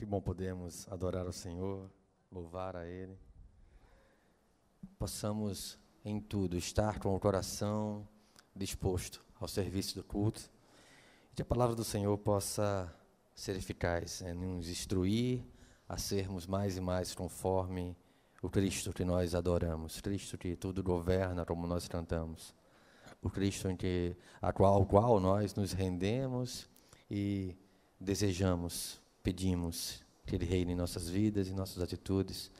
Que bom podemos adorar o Senhor, louvar a Ele. Possamos em tudo estar com o coração disposto ao serviço do culto. Que a palavra do Senhor possa ser eficaz em nos instruir a sermos mais e mais conforme o Cristo que nós adoramos, Cristo que tudo governa, como nós cantamos, o Cristo em que, a qual, ao qual nós nos rendemos e desejamos pedimos que Ele reine em nossas vidas e nossas atitudes,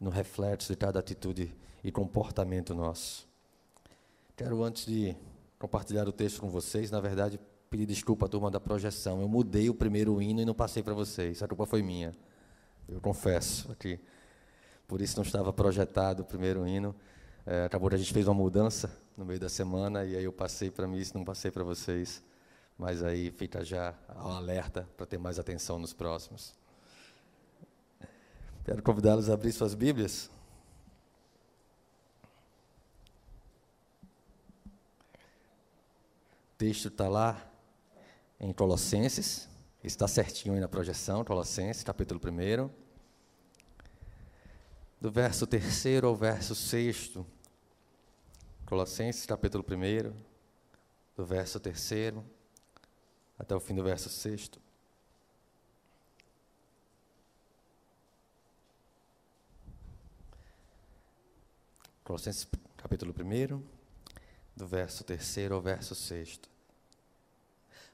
no reflexo de cada atitude e comportamento nosso. Quero, antes de compartilhar o texto com vocês, na verdade, pedir desculpa à turma da projeção. Eu mudei o primeiro hino e não passei para vocês. A culpa foi minha. Eu confesso aqui. Por isso não estava projetado o primeiro hino. É, acabou que a gente fez uma mudança no meio da semana e aí eu passei para mim, isso não passei para vocês. Mas aí fica já o alerta para ter mais atenção nos próximos. Quero convidá-los a abrir suas Bíblias. O texto está lá em Colossenses, está certinho aí na projeção, Colossenses, capítulo 1. Do verso 3 ao verso 6. Colossenses, capítulo 1, do verso 3 até o fim do verso 6. Colossenses capítulo 1, do verso 3 ao verso 6.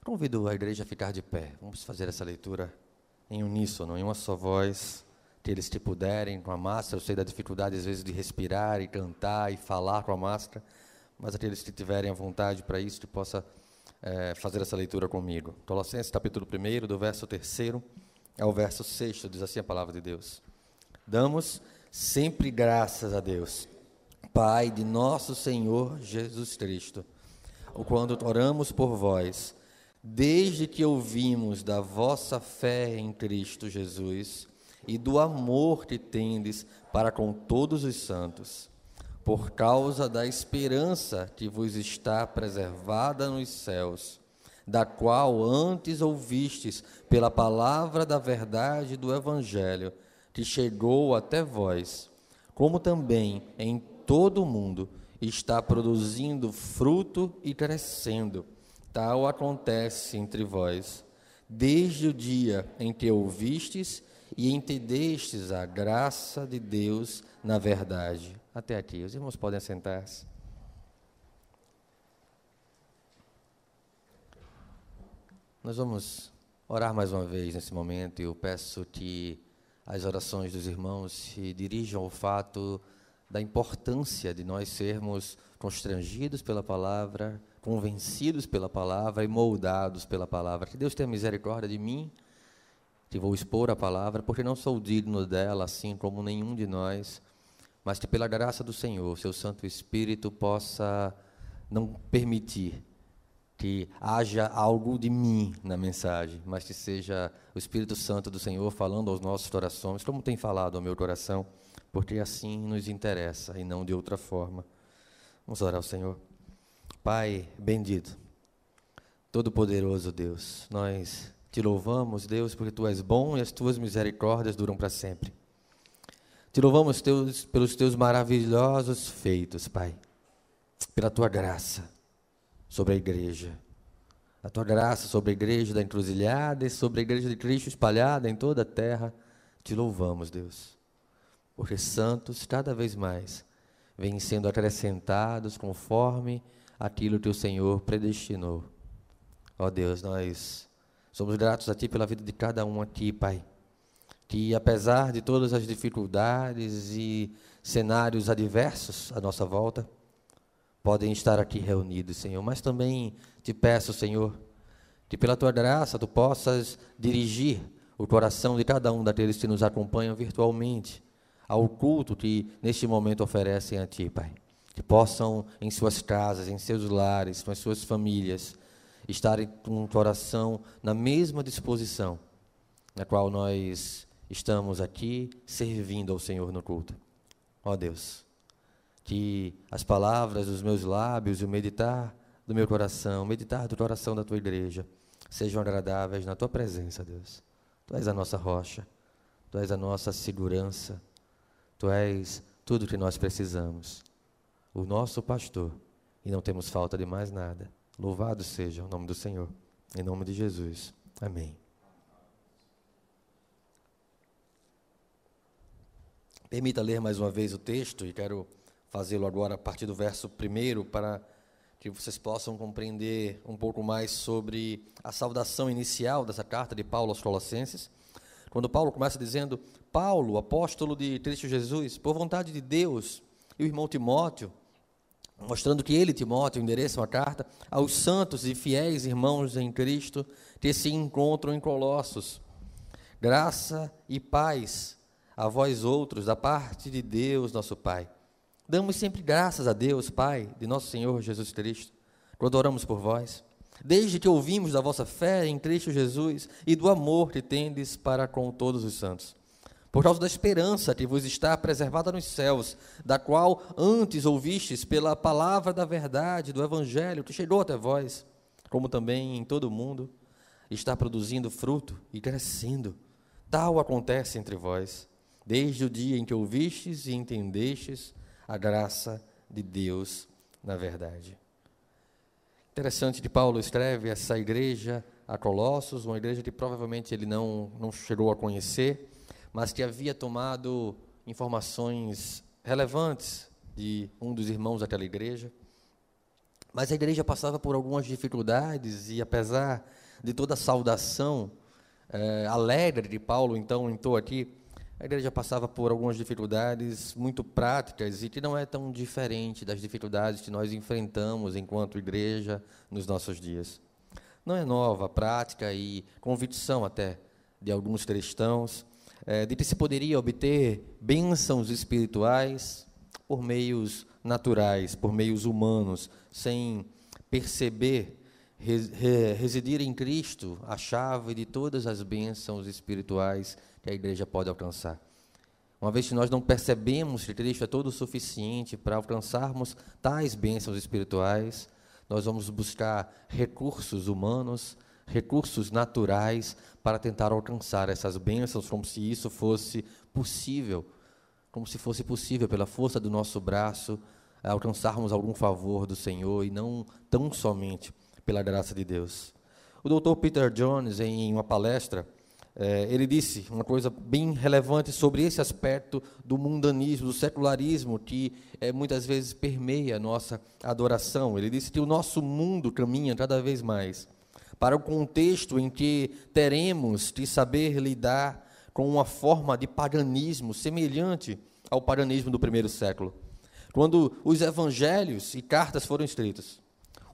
Convido a igreja a ficar de pé. Vamos fazer essa leitura em uníssono, em uma só voz, que eles que puderem com a máscara. Eu sei da dificuldade às vezes de respirar e cantar e falar com a máscara, mas aqueles que tiverem a vontade para isso, que possa é, fazer essa leitura comigo. Colossenses capítulo 1, do verso 3 ao verso 6, diz assim a palavra de Deus. Damos sempre graças a Deus, Pai de nosso Senhor Jesus Cristo, quando oramos por vós, desde que ouvimos da vossa fé em Cristo Jesus e do amor que tendes para com todos os santos por causa da esperança que vos está preservada nos céus, da qual antes ouvistes pela palavra da verdade do Evangelho, que chegou até vós, como também em todo o mundo está produzindo fruto e crescendo. Tal acontece entre vós, desde o dia em que ouvistes e entendestes a graça de Deus na verdade até aqui. Os irmãos podem sentar-se. Nós vamos orar mais uma vez nesse momento e eu peço que as orações dos irmãos se dirijam ao fato da importância de nós sermos constrangidos pela palavra, convencidos pela palavra e moldados pela palavra. Que Deus tenha misericórdia de mim, que vou expor a palavra, porque não sou digno dela, assim como nenhum de nós mas que pela graça do Senhor, seu Santo Espírito possa não permitir que haja algo de mim na mensagem, mas que seja o Espírito Santo do Senhor falando aos nossos corações, como tem falado ao meu coração, porque assim nos interessa e não de outra forma. Vamos orar ao Senhor. Pai bendito, Todo-Poderoso Deus, nós te louvamos, Deus, porque tu és bom e as tuas misericórdias duram para sempre. Te louvamos teus, pelos teus maravilhosos feitos, Pai, pela tua graça sobre a igreja. A tua graça sobre a igreja da encruzilhada e sobre a igreja de Cristo espalhada em toda a terra. Te louvamos, Deus, porque santos cada vez mais vêm sendo acrescentados conforme aquilo que o Senhor predestinou. Ó Deus, nós somos gratos a Ti pela vida de cada um aqui, Pai que apesar de todas as dificuldades e cenários adversos à nossa volta, podem estar aqui reunidos, Senhor. Mas também te peço, Senhor, que pela tua graça tu possas dirigir o coração de cada um daqueles que nos acompanham virtualmente ao culto que neste momento oferecem a ti, Pai. Que possam em suas casas, em seus lares, com as suas famílias, estarem com o coração na mesma disposição na qual nós estamos aqui servindo ao Senhor no culto. Ó Deus, que as palavras dos meus lábios e o meditar do meu coração, meditar do coração da tua igreja, sejam agradáveis na tua presença, Deus. Tu és a nossa rocha, Tu és a nossa segurança, Tu és tudo que nós precisamos. O nosso pastor, e não temos falta de mais nada. Louvado seja o nome do Senhor. Em nome de Jesus. Amém. Permita ler mais uma vez o texto e quero fazê-lo agora a partir do verso 1 para que vocês possam compreender um pouco mais sobre a saudação inicial dessa carta de Paulo aos Colossenses. Quando Paulo começa dizendo: Paulo, apóstolo de Cristo Jesus, por vontade de Deus, e o irmão Timóteo, mostrando que ele, Timóteo, endereça uma carta aos santos e fiéis irmãos em Cristo que se encontram em Colossos. Graça e paz a vós outros, da parte de Deus, nosso Pai. Damos sempre graças a Deus, Pai, de nosso Senhor Jesus Cristo, quando oramos por vós, desde que ouvimos da vossa fé em Cristo Jesus e do amor que tendes para com todos os santos. Por causa da esperança que vos está preservada nos céus, da qual antes ouvistes pela palavra da verdade, do Evangelho, que chegou até vós, como também em todo o mundo, está produzindo fruto e crescendo. Tal acontece entre vós desde o dia em que ouvistes e entendestes a graça de Deus na verdade. Interessante que Paulo escreve essa igreja a Colossos, uma igreja que provavelmente ele não, não chegou a conhecer, mas que havia tomado informações relevantes de um dos irmãos daquela igreja. Mas a igreja passava por algumas dificuldades e, apesar de toda a saudação é, alegre de Paulo, então, entrou aqui, a igreja passava por algumas dificuldades muito práticas e que não é tão diferente das dificuldades que nós enfrentamos enquanto igreja nos nossos dias. Não é nova a prática e convicção até de alguns cristãos é, de que se poderia obter bênçãos espirituais por meios naturais, por meios humanos, sem perceber residir em Cristo a chave de todas as bênçãos espirituais que a igreja pode alcançar. Uma vez que nós não percebemos que Cristo é todo o suficiente para alcançarmos tais bênçãos espirituais, nós vamos buscar recursos humanos, recursos naturais para tentar alcançar essas bênçãos como se isso fosse possível, como se fosse possível pela força do nosso braço alcançarmos algum favor do Senhor e não tão somente pela graça de Deus. O Dr. Peter Jones, em uma palestra, ele disse uma coisa bem relevante sobre esse aspecto do mundanismo, do secularismo, que é, muitas vezes permeia a nossa adoração. Ele disse que o nosso mundo caminha cada vez mais para o contexto em que teremos de saber lidar com uma forma de paganismo semelhante ao paganismo do primeiro século. Quando os evangelhos e cartas foram escritas,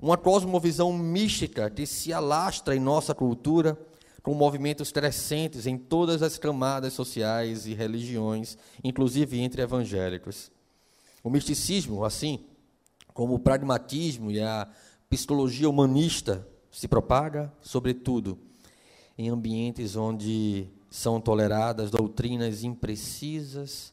uma cosmovisão mística que se alastra em nossa cultura com movimentos crescentes em todas as camadas sociais e religiões, inclusive entre evangélicos. O misticismo, assim como o pragmatismo e a psicologia humanista, se propaga, sobretudo, em ambientes onde são toleradas doutrinas imprecisas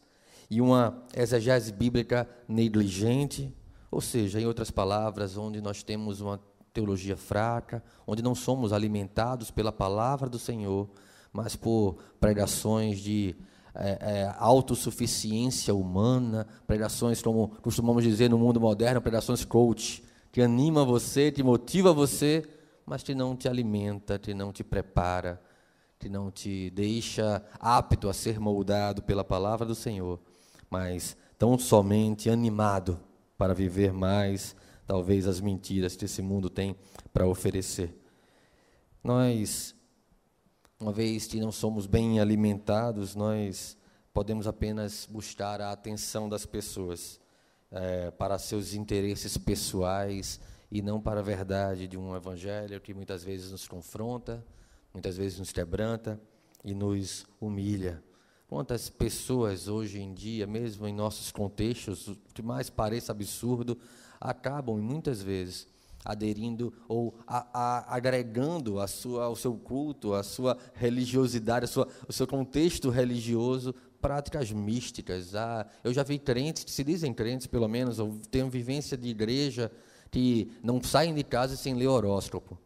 e uma exegese bíblica negligente, ou seja, em outras palavras, onde nós temos uma teologia fraca, onde não somos alimentados pela palavra do Senhor, mas por pregações de é, é, autossuficiência humana, pregações, como costumamos dizer no mundo moderno, pregações coach, que anima você, que motiva você, mas que não te alimenta, que não te prepara, que não te deixa apto a ser moldado pela palavra do Senhor, mas tão somente animado para viver mais talvez as mentiras que esse mundo tem para oferecer. Nós, uma vez que não somos bem alimentados, nós podemos apenas buscar a atenção das pessoas é, para seus interesses pessoais e não para a verdade de um evangelho que muitas vezes nos confronta, muitas vezes nos quebranta e nos humilha. Quantas pessoas hoje em dia, mesmo em nossos contextos, o que mais pareça absurdo, acabam muitas vezes aderindo ou a, a, agregando a sua, ao seu culto, a sua religiosidade, a sua, o seu contexto religioso, práticas místicas. Ah, eu já vi crentes que se dizem crentes, pelo menos, ou têm vivência de igreja, que não saem de casa sem ler horóscopo.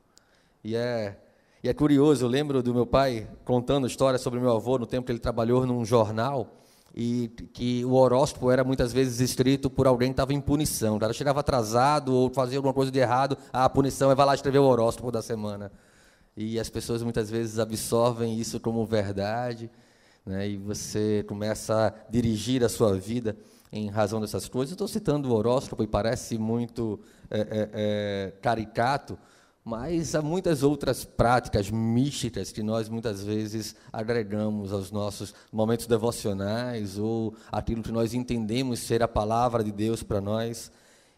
E é E é curioso, eu lembro do meu pai contando histórias sobre meu avô no tempo que ele trabalhou num jornal e que o horóscopo era muitas vezes escrito por alguém que estava em punição. O cara chegava atrasado ou fazia alguma coisa de errado, ah, a punição é vai lá escrever o horóscopo da semana. E as pessoas muitas vezes absorvem isso como verdade, né, e você começa a dirigir a sua vida em razão dessas coisas. Estou citando o horóscopo e parece muito é, é, é, caricato, mas há muitas outras práticas místicas que nós muitas vezes agregamos aos nossos momentos devocionais ou aquilo que nós entendemos ser a palavra de Deus para nós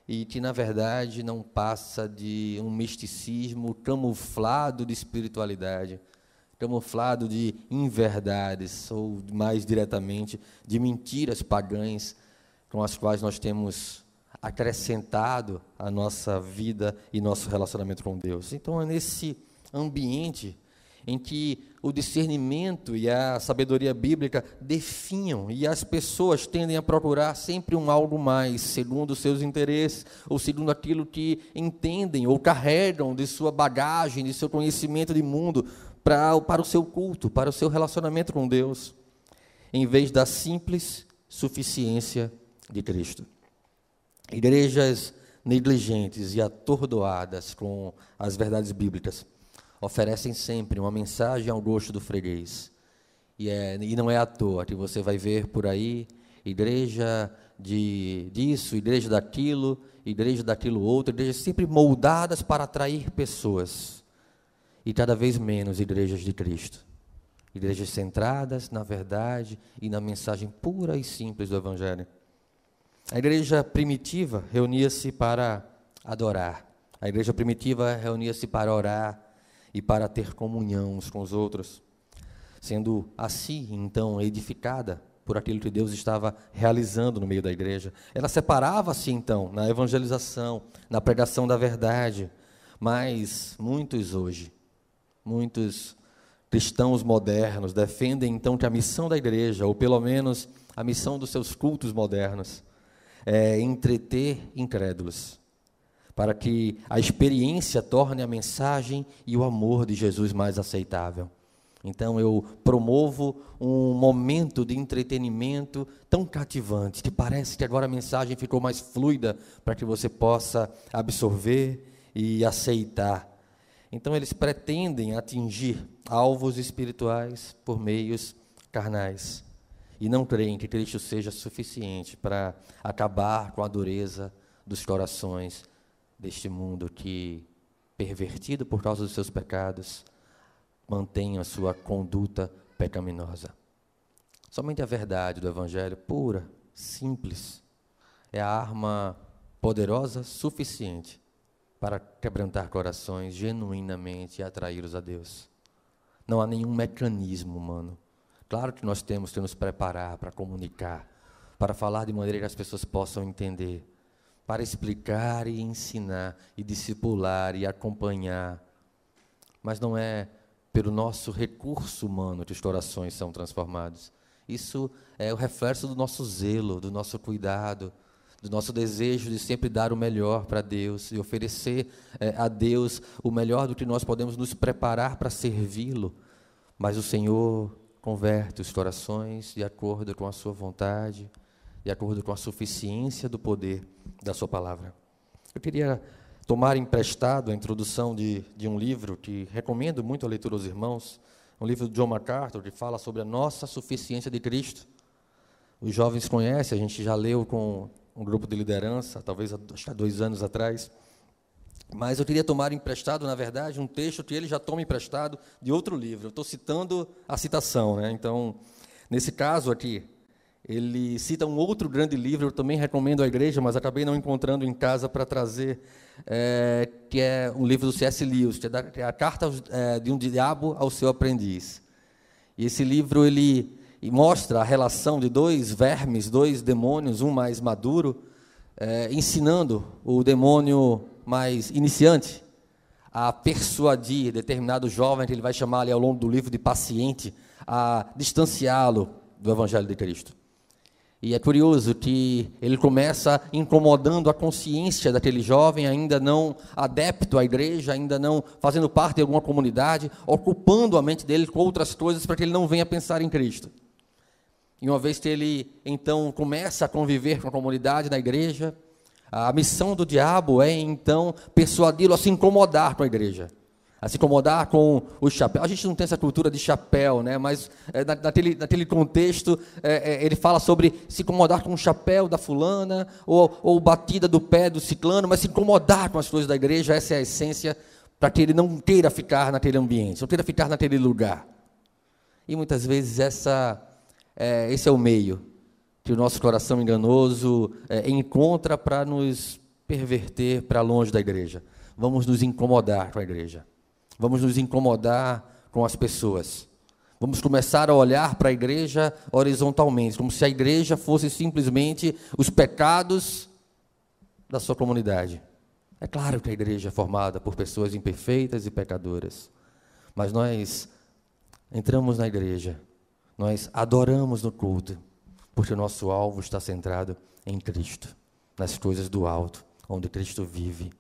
e que na verdade não passa de um misticismo camuflado de espiritualidade, camuflado de inverdades ou mais diretamente de mentiras pagãs com as quais nós temos acrescentado a nossa vida e nosso relacionamento com Deus. Então é nesse ambiente em que o discernimento e a sabedoria bíblica definham e as pessoas tendem a procurar sempre um algo mais, segundo os seus interesses ou segundo aquilo que entendem ou carregam de sua bagagem, de seu conhecimento de mundo para, para o seu culto, para o seu relacionamento com Deus, em vez da simples suficiência de Cristo. Igrejas negligentes e atordoadas com as verdades bíblicas oferecem sempre uma mensagem ao gosto do freguês. E, é, e não é à toa que você vai ver por aí igreja de disso, igreja daquilo, igreja daquilo outro, igrejas sempre moldadas para atrair pessoas. E cada vez menos igrejas de Cristo. Igrejas centradas na verdade e na mensagem pura e simples do Evangelho. A igreja primitiva reunia-se para adorar. A igreja primitiva reunia-se para orar e para ter comunhão uns com os outros, sendo assim então edificada por aquilo que Deus estava realizando no meio da igreja. Ela separava-se então na evangelização, na pregação da verdade, mas muitos hoje, muitos cristãos modernos defendem então que a missão da igreja, ou pelo menos a missão dos seus cultos modernos, é, entreter incrédulos, para que a experiência torne a mensagem e o amor de Jesus mais aceitável. Então eu promovo um momento de entretenimento tão cativante que parece que agora a mensagem ficou mais fluida para que você possa absorver e aceitar. Então eles pretendem atingir alvos espirituais por meios carnais e não creem que Cristo seja suficiente para acabar com a dureza dos corações deste mundo que, pervertido por causa dos seus pecados, mantém a sua conduta pecaminosa. Somente a verdade do Evangelho, pura, simples, é a arma poderosa suficiente para quebrantar corações genuinamente e atraí-los a Deus. Não há nenhum mecanismo humano Claro que nós temos que nos preparar para comunicar, para falar de maneira que as pessoas possam entender, para explicar e ensinar, e discipular e acompanhar. Mas não é pelo nosso recurso humano que os corações são transformados. Isso é o reflexo do nosso zelo, do nosso cuidado, do nosso desejo de sempre dar o melhor para Deus e oferecer é, a Deus o melhor do que nós podemos nos preparar para servi-lo. Mas o Senhor converte os corações de acordo com a sua vontade, de acordo com a suficiência do poder da sua palavra. Eu queria tomar emprestado a introdução de, de um livro que recomendo muito a leitura aos irmãos, um livro de John MacArthur que fala sobre a nossa suficiência de Cristo. Os jovens conhecem, a gente já leu com um grupo de liderança, talvez há dois anos atrás. Mas eu queria tomar emprestado, na verdade, um texto que ele já toma emprestado de outro livro. Eu estou citando a citação, né? Então, nesse caso aqui, ele cita um outro grande livro, eu também recomendo à igreja, mas acabei não encontrando em casa para trazer, é, que é um livro do C.S. Lewis, que é, da, que é a Carta é, de um Diabo ao Seu Aprendiz. E esse livro ele mostra a relação de dois vermes, dois demônios, um mais maduro, é, ensinando o demônio mais iniciante a persuadir determinado jovem, que ele vai chamar ali ao longo do livro de paciente, a distanciá-lo do Evangelho de Cristo. E é curioso que ele começa incomodando a consciência daquele jovem, ainda não adepto à igreja, ainda não fazendo parte de alguma comunidade, ocupando a mente dele com outras coisas para que ele não venha pensar em Cristo. E uma vez que ele então começa a conviver com a comunidade na igreja, a missão do diabo é então persuadi-lo a se incomodar com a igreja a se incomodar com o chapéu. A gente não tem essa cultura de chapéu, né? mas é, naquele, naquele contexto é, é, ele fala sobre se incomodar com o chapéu da fulana ou, ou batida do pé do ciclano, mas se incomodar com as coisas da igreja, essa é a essência para que ele não queira ficar naquele ambiente, não queira ficar naquele lugar. E muitas vezes essa, é, esse é o meio que o nosso coração enganoso é, encontra para nos perverter para longe da igreja. Vamos nos incomodar com a igreja. Vamos nos incomodar com as pessoas. Vamos começar a olhar para a igreja horizontalmente, como se a igreja fosse simplesmente os pecados da sua comunidade. É claro que a igreja é formada por pessoas imperfeitas e pecadoras, mas nós entramos na igreja, nós adoramos no culto, porque o nosso alvo está centrado em Cristo, nas coisas do alto, onde Cristo vive.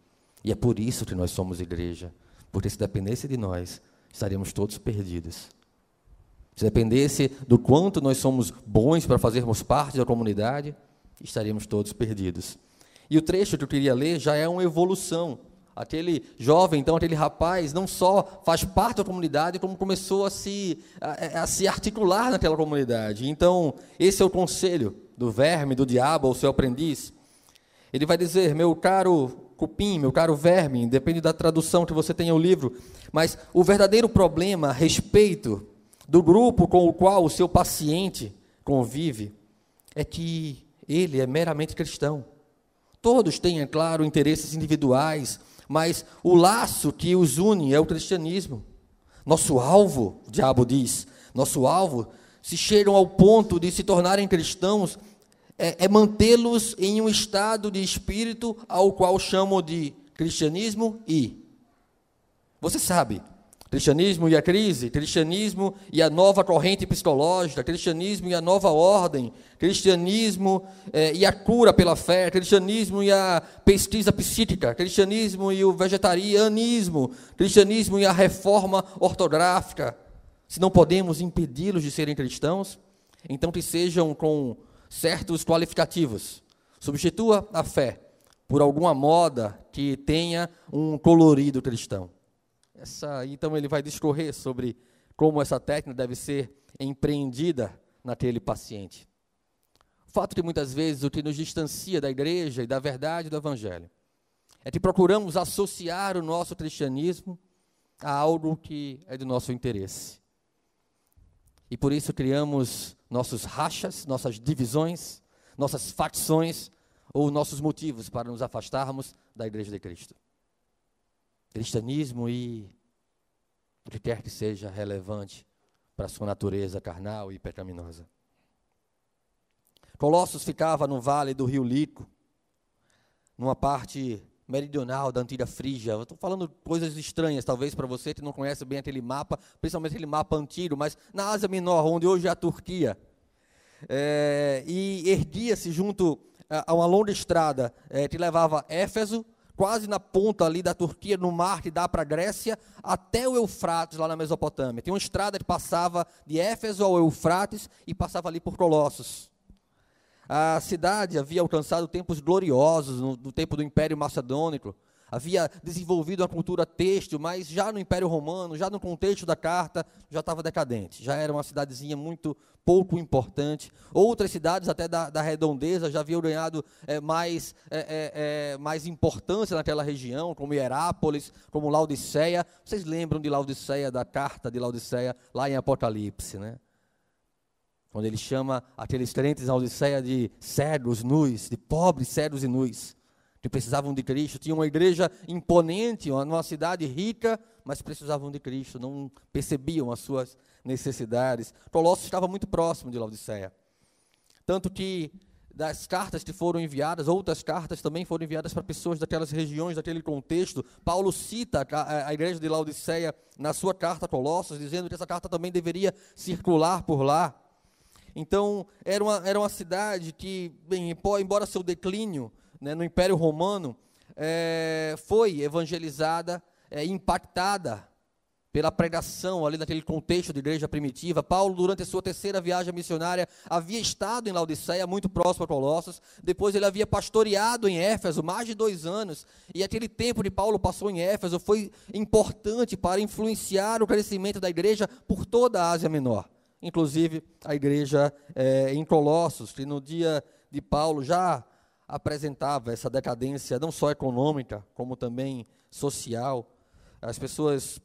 E é por isso que nós somos igreja. Porque se dependesse de nós, estaríamos todos perdidos. Se dependesse do quanto nós somos bons para fazermos parte da comunidade, estaríamos todos perdidos. E o trecho que eu queria ler já é uma evolução. Aquele jovem, então, aquele rapaz, não só faz parte da comunidade, como começou a se, a, a se articular naquela comunidade. Então, esse é o conselho do verme, do diabo, ao seu aprendiz. Ele vai dizer: Meu caro cupim, meu caro verme, depende da tradução que você tenha o livro, mas o verdadeiro problema a respeito do grupo com o qual o seu paciente convive é que ele é meramente cristão. Todos têm, é claro, interesses individuais, mas o laço que os une é o cristianismo. Nosso alvo, o diabo diz, nosso alvo, se chegam ao ponto de se tornarem cristãos, é, é mantê-los em um estado de espírito ao qual chamo de cristianismo e. Você sabe, cristianismo e a crise, cristianismo e a nova corrente psicológica, cristianismo e a nova ordem, cristianismo é, e a cura pela fé, cristianismo e a pesquisa psíquica, cristianismo e o vegetarianismo, cristianismo e a reforma ortográfica. Se não podemos impedi-los de serem cristãos, então que sejam com certos qualificativos. Substitua a fé por alguma moda que tenha um colorido cristão. Essa, então ele vai discorrer sobre como essa técnica deve ser empreendida naquele paciente. O fato que muitas vezes o que nos distancia da igreja e da verdade do evangelho é que procuramos associar o nosso cristianismo a algo que é do nosso interesse. E por isso criamos nossos rachas, nossas divisões, nossas facções ou nossos motivos para nos afastarmos da igreja de Cristo. Cristianismo e o que quer que seja relevante para a sua natureza carnal e pecaminosa. Colossos ficava no vale do rio Lico, numa parte meridional da antiga Frígia. Estou falando coisas estranhas, talvez, para você que não conhece bem aquele mapa, principalmente aquele mapa antigo, mas na Ásia Menor, onde hoje é a Turquia. É, e erguia-se junto a uma longa estrada é, que levava Éfeso, quase na ponta ali da Turquia, no mar que dá para a Grécia, até o Eufrates, lá na Mesopotâmia. Tem uma estrada que passava de Éfeso ao Eufrates e passava ali por Colossos. A cidade havia alcançado tempos gloriosos no, no tempo do Império Macedônico, havia desenvolvido uma cultura têxtil, mas já no Império Romano, já no contexto da carta, já estava decadente. Já era uma cidadezinha muito pouco importante. Outras cidades, até da, da redondeza, já haviam ganhado é, mais, é, é, é mais importância naquela região, como Hierápolis, como Laodiceia. Vocês lembram de Laodiceia, da carta de Laodiceia, lá em Apocalipse, né? quando ele chama aqueles crentes na Odisseia de cegos, nus, de pobres, cegos e nus, que precisavam de Cristo. Tinha uma igreja imponente, uma cidade rica, mas precisavam de Cristo, não percebiam as suas necessidades. Colossos estava muito próximo de Laodiceia. Tanto que das cartas que foram enviadas, outras cartas também foram enviadas para pessoas daquelas regiões, daquele contexto. Paulo cita a, a igreja de Laodiceia na sua carta a Colossos, dizendo que essa carta também deveria circular por lá. Então, era uma, era uma cidade que, bem, embora seu declínio né, no Império Romano, é, foi evangelizada, é, impactada pela pregação ali naquele contexto de igreja primitiva. Paulo, durante a sua terceira viagem missionária, havia estado em Laodiceia, muito próximo a Colossos. Depois ele havia pastoreado em Éfeso mais de dois anos. E aquele tempo de Paulo passou em Éfeso foi importante para influenciar o crescimento da igreja por toda a Ásia Menor. Inclusive a igreja é, em Colossos, que no dia de Paulo já apresentava essa decadência não só econômica, como também social. As pessoas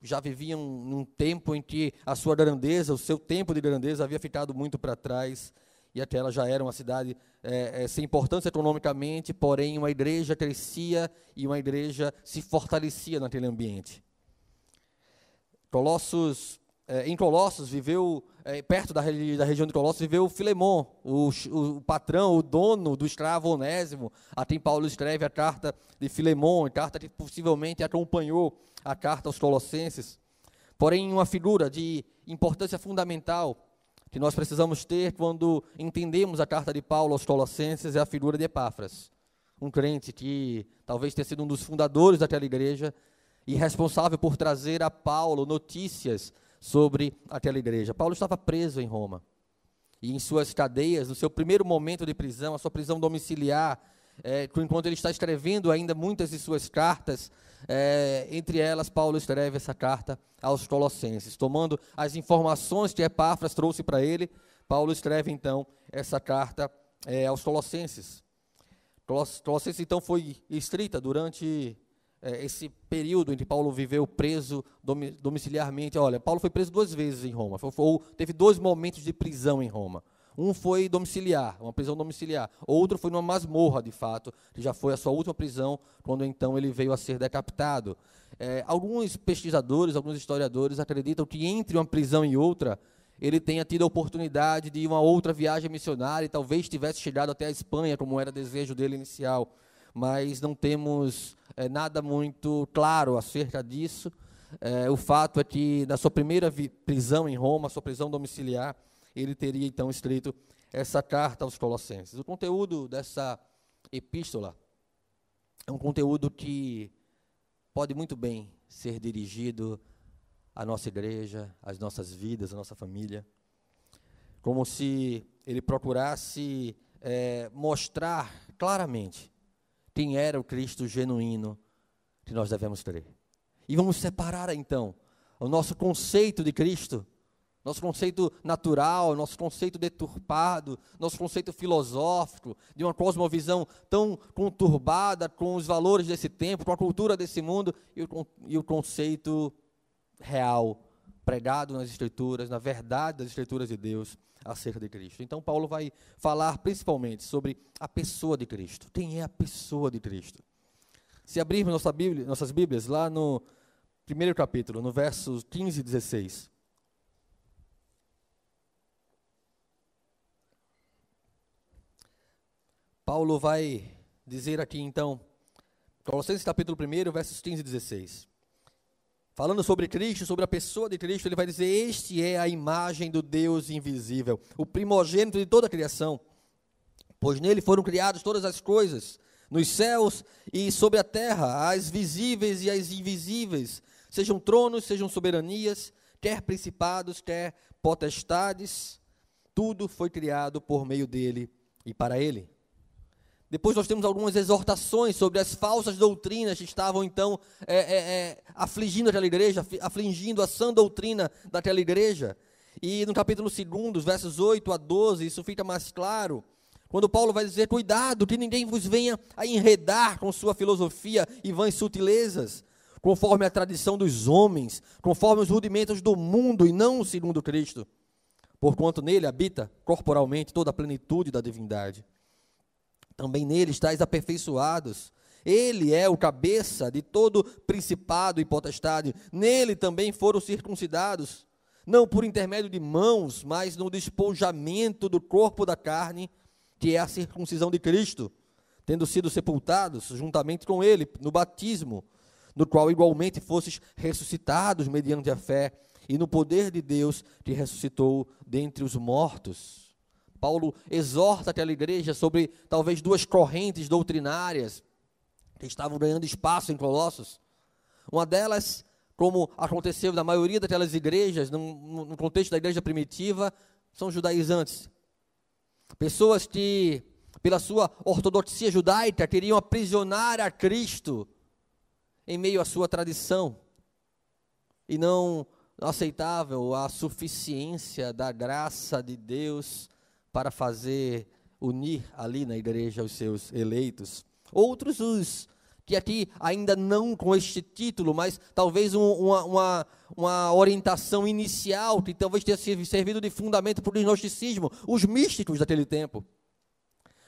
já viviam num tempo em que a sua grandeza, o seu tempo de grandeza havia ficado muito para trás, e até ela já era uma cidade é, é, sem importância economicamente, porém uma igreja crescia e uma igreja se fortalecia naquele ambiente. Colossos, em Colossos viveu, é, perto da, da, região de Colossos, viveu Filemon, o, o, patrão, o dono do escravo Onésimo, a quem Paulo escreve a carta de Filemon, carta que possivelmente acompanhou a carta aos Colossenses. Porém, uma figura de importância fundamental que nós precisamos ter quando entendemos a carta de Paulo aos Colossenses é a figura de Epáfras, um crente que talvez tenha sido um dos fundadores daquela igreja e responsável por trazer a Paulo notícias sobre aquela igreja. Paulo estava preso em Roma. E em suas cadeias, no seu primeiro momento de prisão, a sua prisão domiciliar, é, enquanto ele está escrevendo ainda muitas de suas cartas, é, entre elas, Paulo escreve essa carta aos Colossenses. Tomando as informações que Epáfras trouxe para ele, Paulo escreve então essa carta é, aos Colossenses. Colossenses então foi escrita durante é, esse período em que Paulo viveu preso domiciliarmente. Olha, Paulo foi preso duas vezes em Roma, ou teve dois momentos de prisão em Roma. Um foi domiciliar, uma prisão domiciliar. Outro foi numa masmorra, de fato, que já foi a sua última prisão, quando então ele veio a ser decapitado. É, alguns pesquisadores, alguns historiadores acreditam que entre uma prisão e outra, ele tenha tido a oportunidade de uma outra viagem missionária e talvez tivesse chegado até a Espanha, como era desejo dele inicial. Mas não temos é, nada muito claro acerca disso. É, o fato é que, na sua primeira prisão em Roma, sua prisão domiciliar, ele teria então escrito essa carta aos Colossenses. O conteúdo dessa epístola é um conteúdo que pode muito bem ser dirigido à nossa igreja, às nossas vidas, à nossa família, como se ele procurasse é, mostrar claramente quem era o Cristo genuíno que nós devemos crer. E vamos separar então o nosso conceito de Cristo nosso conceito natural, nosso conceito deturpado, nosso conceito filosófico, de uma cosmovisão tão conturbada com os valores desse tempo, com a cultura desse mundo, e o, e o conceito real, pregado nas Escrituras, na verdade das Escrituras de Deus acerca de Cristo. Então, Paulo vai falar principalmente sobre a pessoa de Cristo. Quem é a pessoa de Cristo? Se abrirmos nossa Bíblia, nossas Bíblias, lá no primeiro capítulo, no versos 15 e 16. Paulo vai dizer aqui então, Colossenses capítulo 1, versos 15 e 16. Falando sobre Cristo, sobre a pessoa de Cristo, ele vai dizer: Este é a imagem do Deus invisível, o primogênito de toda a criação. Pois nele foram criadas todas as coisas, nos céus e sobre a terra, as visíveis e as invisíveis, sejam tronos, sejam soberanias, quer principados, quer potestades, tudo foi criado por meio dele e para ele. Depois nós temos algumas exortações sobre as falsas doutrinas que estavam então é, é, é, afligindo aquela igreja, afligindo a sã doutrina daquela igreja. E no capítulo 2, versos 8 a 12, isso fica mais claro. Quando Paulo vai dizer: Cuidado, que ninguém vos venha a enredar com sua filosofia e vãs sutilezas, conforme a tradição dos homens, conforme os rudimentos do mundo e não segundo Cristo. Porquanto nele habita corporalmente toda a plenitude da divindade também nele estáis aperfeiçoados. Ele é o cabeça de todo principado e potestade. Nele também foram circuncidados, não por intermédio de mãos, mas no despojamento do corpo da carne, que é a circuncisão de Cristo, tendo sido sepultados juntamente com ele no batismo, no qual igualmente fostes ressuscitados mediante a fé e no poder de Deus te ressuscitou dentre os mortos. Paulo exorta aquela igreja sobre talvez duas correntes doutrinárias que estavam ganhando espaço em Colossos. Uma delas, como aconteceu na maioria daquelas igrejas, no, contexto da igreja primitiva, são judaizantes. Pessoas que, pela sua ortodoxia judaica, queriam aprisionar a Cristo em meio à sua tradição e não aceitável a suficiência da graça de Deus para fazer unir ali na igreja os seus eleitos. Outros os que aqui ainda não com este título, mas talvez um, uma, uma, uma, orientação inicial, que talvez tenha servido de fundamento para o gnosticismo, os místicos daquele tempo.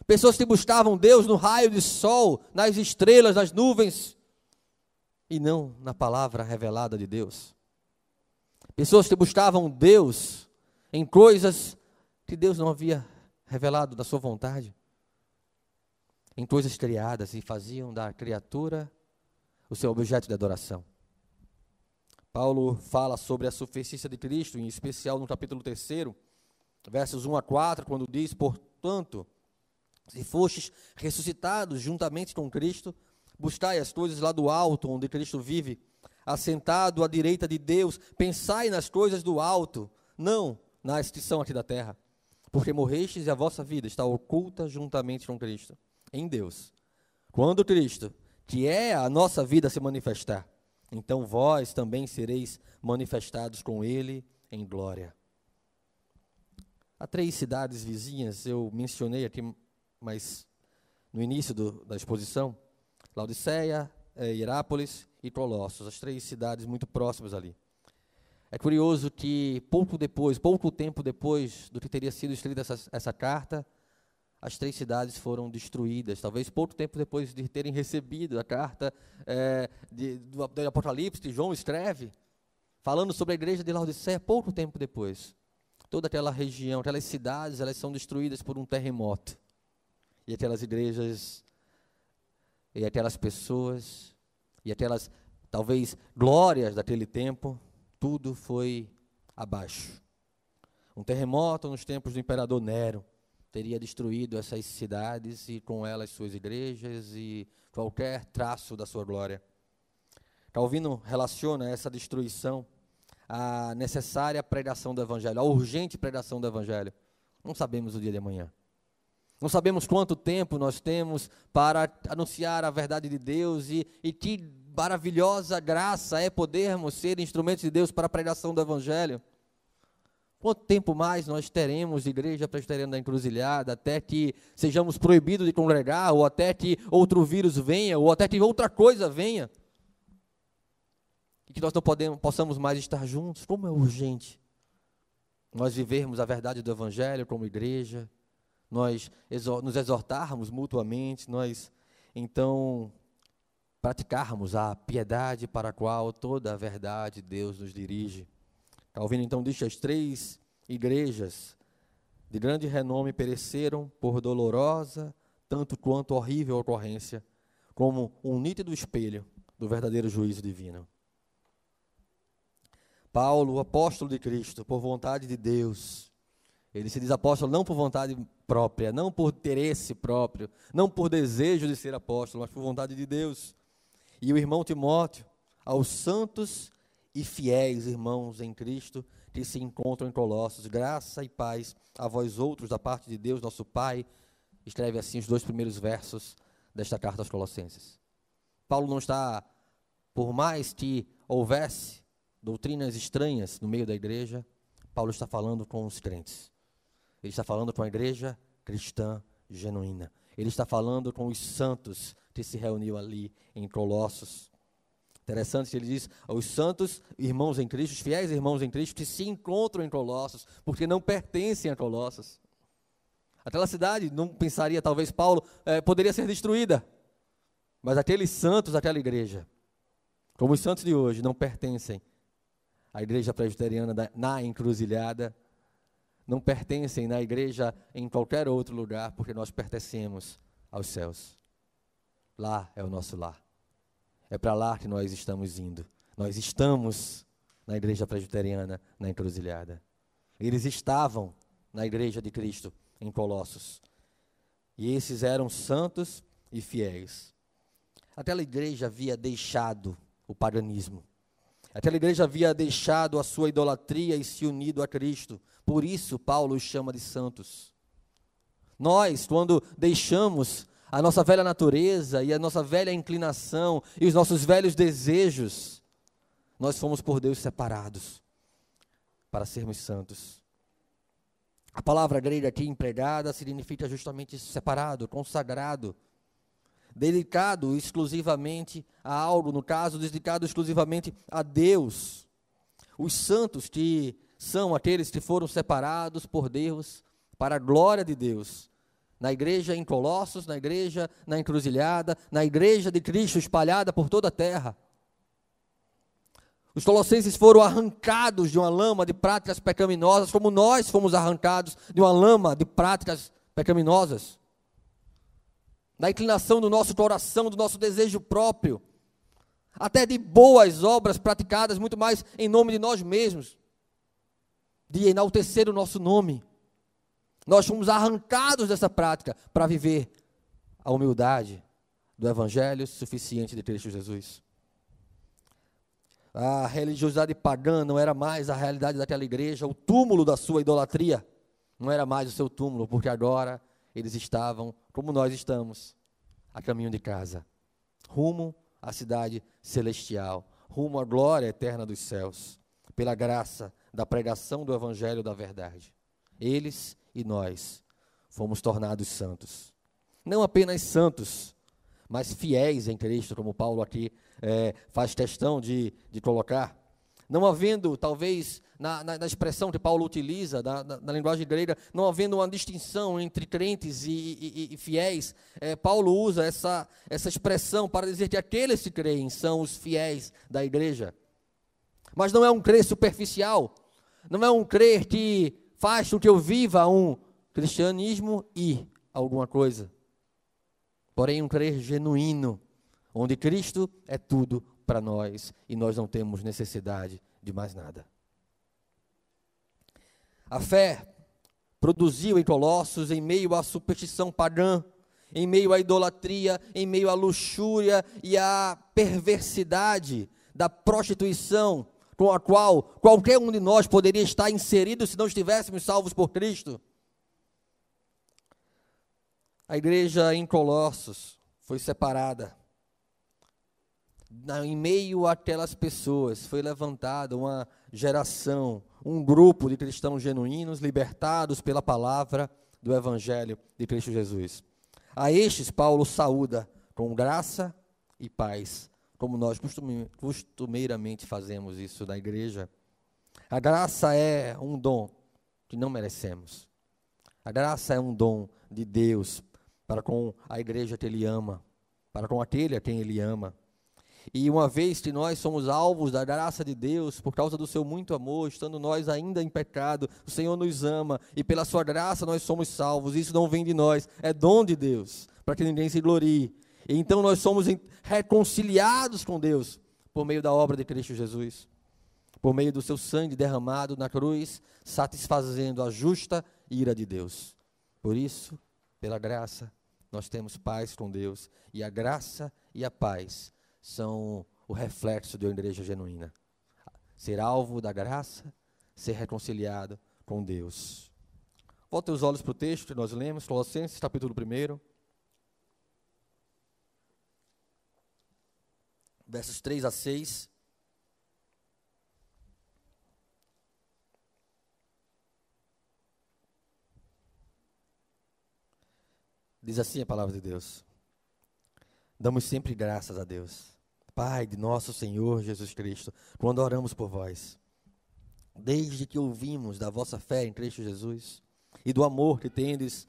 Pessoas que buscavam Deus no raio de sol, nas estrelas, nas nuvens, e não na palavra revelada de Deus. Pessoas que buscavam Deus em coisas que Deus não havia revelado da sua vontade em coisas criadas e faziam da criatura o seu objeto de adoração. Paulo fala sobre a suficiência de Cristo, em especial no capítulo 3, versos 1 a 4, quando diz: Portanto, se fostes ressuscitados juntamente com Cristo, buscai as coisas lá do alto, onde Cristo vive, assentado à direita de Deus, pensai nas coisas do alto, não que são aqui da terra, porque morrestes e a vossa vida está oculta juntamente com Cristo em Deus. Quando Cristo, que é a nossa vida, se manifestar, então vós também sereis manifestados com Ele em glória. Há três cidades vizinhas, eu mencionei aqui, mas no início do, da exposição, Laodiceia, é, Hierápolis e Colossos, as três cidades muito próximas ali. É curioso que pouco depois, pouco tempo depois do que teria sido escrita essa, essa carta, as três cidades foram destruídas. Talvez pouco tempo depois de terem recebido a carta é, de, do, do, Apocalipse que João escreve, falando sobre a igreja de Laodiceia, pouco tempo depois. Toda aquela região, aquelas cidades, elas são destruídas por um terremoto. E aquelas igrejas, e aquelas pessoas, e aquelas, talvez, glórias daquele tempo, tudo foi abaixo. Um terremoto nos tempos do imperador Nero teria destruído essas cidades e com elas suas igrejas e qualquer traço da sua glória. Calvino relaciona essa destruição à necessária pregação do Evangelho, à urgente pregação do Evangelho. Não sabemos o dia de amanhã. Não sabemos quanto tempo nós temos para anunciar a verdade de Deus e, e que maravilhosa graça é podermos ser instrumentos de Deus para a pregação do Evangelho. Quanto tempo mais nós teremos igreja presbiteriana da encruzilhada até que sejamos proibidos de congregar, ou até que outro vírus venha, ou até que outra coisa venha? E que nós não podemos, possamos mais estar juntos? Como é urgente nós vivermos a verdade do Evangelho como igreja, nós nos exortarmos mutuamente, nós então praticarmos a piedade para a qual toda a verdade Deus nos dirige. Calvino então diz que as três igrejas de grande renome pereceram por dolorosa, tanto quanto horrível ocorrência, como um nítido espelho do verdadeiro juízo divino. Paulo, apóstolo de Cristo, por vontade de Deus, ele se diz apóstolo não por vontade própria, não por interesse próprio, não por desejo de ser apóstolo, mas por vontade de Deus. E o irmão Timóteo, aos santos e fiéis irmãos em Cristo que se encontram em Colossos. Graça e paz a vós outros da parte de Deus, nosso Pai. Escreve assim os dois primeiros versos desta carta aos Colossenses. Paulo não está, por mais que houvesse doutrinas estranhas no meio da igreja, Paulo está falando com os crentes. Ele está falando com a igreja cristã genuína. Ele está falando com os santos que se reuniu ali em Colossos. Interessante que ele diz aos santos irmãos em Cristo, os fiéis irmãos em Cristo, que se encontram em Colossos, porque não pertencem a Colossos. Aquela cidade, não pensaria, talvez Paulo, é, poderia ser destruída. Mas aqueles santos, aquela igreja, como os santos de hoje, não pertencem à igreja presbiteriana da, na encruzilhada, não pertencem na igreja em qualquer outro lugar, porque nós pertencemos aos céus. Lá é o nosso lar. É para lá que nós estamos indo. Nós estamos na igreja presbiteriana, na encruzilhada. Eles estavam na igreja de Cristo, em Colossos. E esses eram santos e fiéis. Aquela igreja havia deixado o paganismo. Aquela igreja havia deixado a sua idolatria e se unido a Cristo. Por isso, Paulo os chama de santos. Nós, quando deixamos a nossa velha natureza e a nossa velha inclinação e os nossos velhos desejos, nós fomos por Deus separados para sermos santos. A palavra grega aqui empregada significa justamente separado, consagrado, dedicado exclusivamente a algo, no caso, dedicado exclusivamente a Deus. Os santos que são aqueles que foram separados por Deus para a glória de Deus. Na igreja em Colossos, na igreja na encruzilhada, na igreja de Cristo espalhada por toda a terra. Os colossenses foram arrancados de uma lama de práticas pecaminosas, como nós fomos arrancados de uma lama de práticas pecaminosas. Da inclinação do nosso coração, do nosso desejo próprio, até de boas obras praticadas muito mais em nome de nós mesmos, de enaltecer o nosso nome. Nós fomos arrancados dessa prática para viver a humildade do Evangelho suficiente de Cristo Jesus. A religiosidade pagã não era mais a realidade daquela igreja, o túmulo da sua idolatria não era mais o seu túmulo, porque agora eles estavam, como nós estamos, a caminho de casa, rumo à cidade celestial, rumo à glória eterna dos céus, pela graça da pregação do evangelho da verdade. Eles e nós fomos tornados santos. Não apenas santos, mas fiéis em Cristo, como Paulo aqui é, faz questão de, de colocar. Não havendo, talvez, na, na, na expressão que Paulo utiliza, na, na, linguagem grega, não havendo uma distinção entre crentes e, e, e fiéis, é, Paulo usa essa, essa expressão para dizer que aqueles que creem são os fiéis da igreja. Mas não é um crer superficial, não é um crer que faz com que eu viva um cristianismo e alguma coisa. Porém, um crer genuíno, onde Cristo é tudo para nós e nós não temos necessidade de mais nada. A fé produziu em Colossos, em meio à superstição pagã, em meio à idolatria, em meio à luxúria e à perversidade da prostituição, com a qual qualquer um de nós poderia estar inserido se não estivéssemos salvos por Cristo. A igreja em Colossos foi separada em meio àquelas pessoas, foi levantada uma geração, um grupo de cristãos genuínos, libertados pela palavra do Evangelho de Cristo Jesus. A estes, Paulo saúda com graça e paz, como nós costumeiramente fazemos isso na igreja. A graça é um dom que não merecemos. A graça é um dom de Deus para com a igreja que Ele ama, para com aquele a quem Ele ama. E uma vez que nós somos alvos da graça de Deus, por causa do seu muito amor, estando nós ainda em pecado, o Senhor nos ama e pela sua graça nós somos salvos. Isso não vem de nós, é dom de Deus, para que ninguém se glorie. Então nós somos reconciliados com Deus por meio da obra de Cristo Jesus, por meio do seu sangue derramado na cruz, satisfazendo a justa ira de Deus. Por isso, pela graça, nós temos paz com Deus, e a graça e a paz são o reflexo de uma igreja genuína. Ser alvo da graça, ser reconciliado com Deus. Volte os olhos para o texto que nós lemos, Colossenses capítulo 1. Versos 3 a 6. Diz assim a palavra de Deus. Damos sempre graças a Deus, Pai de nosso Senhor Jesus Cristo, quando oramos por vós. Desde que ouvimos da vossa fé em Cristo Jesus e do amor que tendes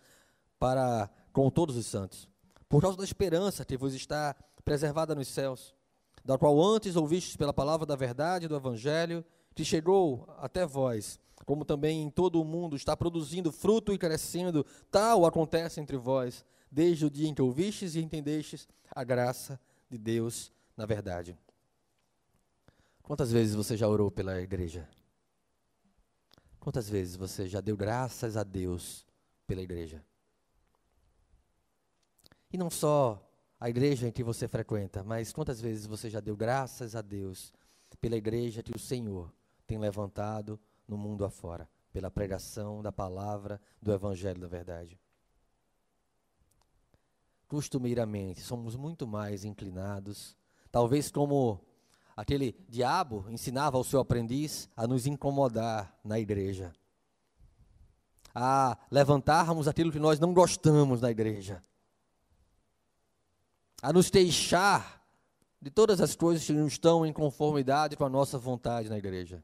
para com todos os santos, por causa da esperança que vos está preservada nos céus, da qual antes ouvistes pela palavra da verdade do Evangelho, que chegou até vós, como também em todo o mundo está produzindo fruto e crescendo, tal acontece entre vós, desde o dia em que ouvistes e entendestes a graça de Deus na verdade. Quantas vezes você já orou pela igreja? Quantas vezes você já deu graças a Deus pela igreja? E não só a igreja em que você frequenta, mas quantas vezes você já deu graças a Deus pela igreja que o Senhor tem levantado no mundo afora, pela pregação da palavra do evangelho da verdade? Costumeiramente, somos muito mais inclinados, talvez como aquele diabo ensinava ao seu aprendiz a nos incomodar na igreja, a levantarmos aquilo que nós não gostamos na igreja, a nos deixar de todas as coisas que não estão em conformidade com a nossa vontade na igreja.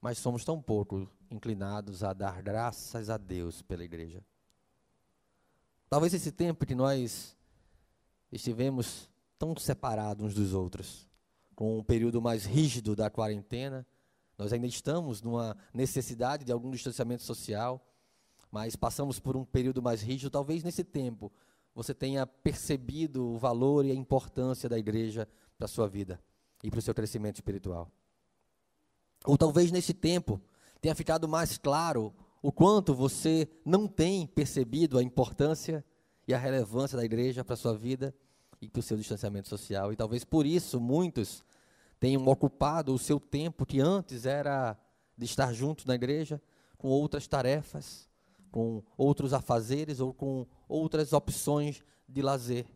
Mas somos tão pouco inclinados a dar graças a Deus pela igreja. Talvez esse tempo que nós estivemos tão separados uns dos outros, com um período mais rígido da quarentena. Nós ainda estamos numa necessidade de algum distanciamento social, mas passamos por um período mais rígido. Talvez nesse tempo você tenha percebido o valor e a importância da igreja para a sua vida e para o seu crescimento espiritual. Ou talvez nesse tempo tenha ficado mais claro o quanto você não tem percebido a importância e a relevância da igreja para a sua vida e para o seu distanciamento social. E talvez por isso muitos tenham ocupado o seu tempo, que antes era de estar juntos na igreja, com outras tarefas, com outros afazeres ou com outras opções de lazer,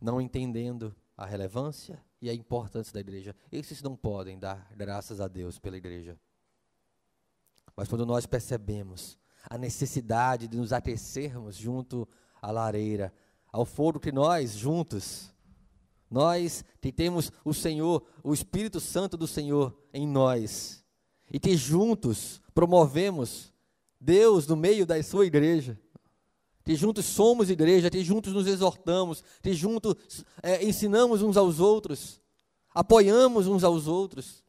não entendendo a relevância e a importância da igreja. Esses não podem dar graças a Deus pela igreja. Mas quando nós percebemos a necessidade de nos aquecermos junto à lareira, ao fogo que nós juntos nós que temos o Senhor, o Espírito Santo do Senhor em nós, e que juntos promovemos Deus no meio da sua igreja, que juntos somos igreja, que juntos nos exortamos, que juntos é, ensinamos uns aos outros, apoiamos uns aos outros.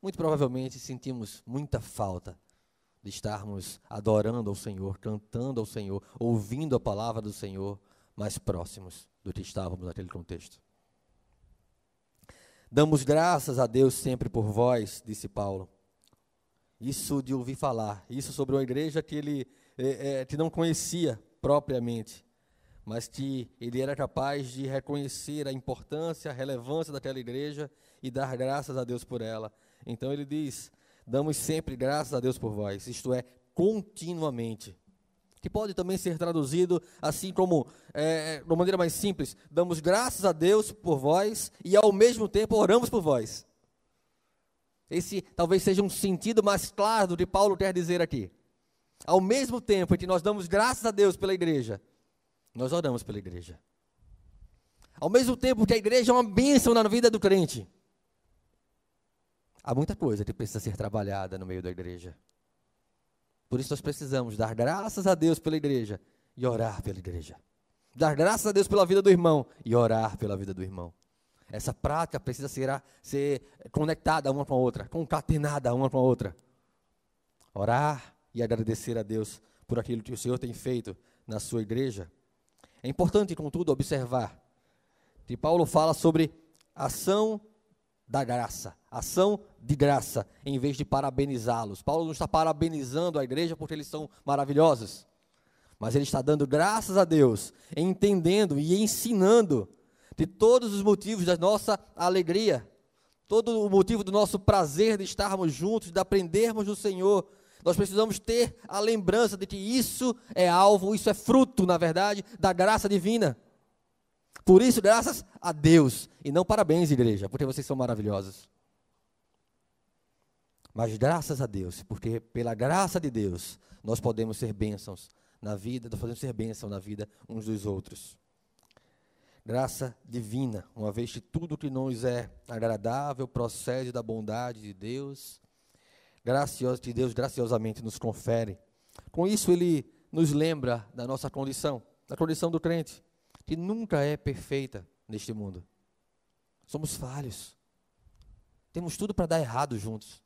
Muito provavelmente sentimos muita falta de estarmos adorando ao Senhor, cantando ao Senhor, ouvindo a palavra do Senhor mais próximos do que estávamos naquele contexto. Damos graças a Deus sempre por vós, disse Paulo. Isso de ouvir falar, isso sobre uma igreja que ele é, é, que não conhecia propriamente, mas que ele era capaz de reconhecer a importância, a relevância daquela igreja e dar graças a Deus por ela. Então ele diz: damos sempre graças a Deus por vós, isto é, continuamente que pode também ser traduzido assim como, é, de uma maneira mais simples, damos graças a Deus por vós e ao mesmo tempo oramos por vós. Esse talvez seja um sentido mais claro do que Paulo quer dizer aqui. Ao mesmo tempo em que nós damos graças a Deus pela igreja, nós oramos pela igreja. Ao mesmo tempo que a igreja é uma bênção na vida do crente, há muita coisa que precisa ser trabalhada no meio da igreja. Por isso nós precisamos dar graças a Deus pela igreja e orar pela igreja. Dar graças a Deus pela vida do irmão e orar pela vida do irmão. Essa prática precisa ser, ser conectada uma com a outra, concatenada uma com a outra. Orar e agradecer a Deus por aquilo que o Senhor tem feito na sua igreja. É importante, contudo, observar que Paulo fala sobre ação da graça, ação de graça, em vez de parabenizá-los. Paulo não está parabenizando a igreja porque eles são maravilhosos, mas ele está dando graças a Deus, entendendo e ensinando de todos os motivos da nossa alegria, todo o motivo do nosso prazer de estarmos juntos, de aprendermos do Senhor. Nós precisamos ter a lembrança de que isso é alvo, isso é fruto, na verdade, da graça divina. Por isso, graças a Deus. E não parabéns, igreja, porque vocês são maravilhosos. Mas graças a Deus, porque pela graça de Deus, nós podemos ser bênçãos na vida, nós podemos ser bênção na vida uns dos outros. Graça divina, uma vez que tudo que nos é agradável procede da bondade de Deus, gracioso, que Deus graciosamente nos confere. Com isso, ele nos lembra da nossa condição, da condição do crente que nunca é perfeita neste mundo. Somos falhos. Temos tudo para dar errado juntos.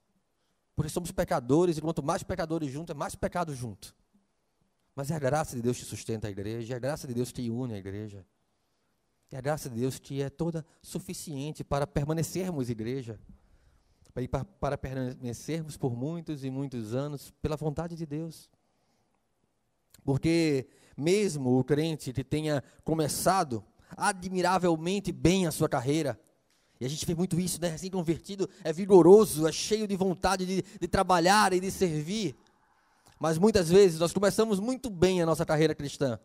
Porque somos pecadores, e quanto mais pecadores juntos, é mais pecado junto. Mas é a graça de Deus que sustenta a igreja, é a graça de Deus que une a igreja. E a graça de Deus que é toda suficiente para permanecermos igreja, para, permanecermos por muitos e muitos anos pela vontade de Deus. Porque mesmo o crente que tenha começado admiravelmente bem a sua carreira, e a gente vê muito isso, né? Recém-convertido é vigoroso, é cheio de vontade de, de trabalhar e de servir. Mas muitas vezes nós começamos muito bem a nossa carreira cristã,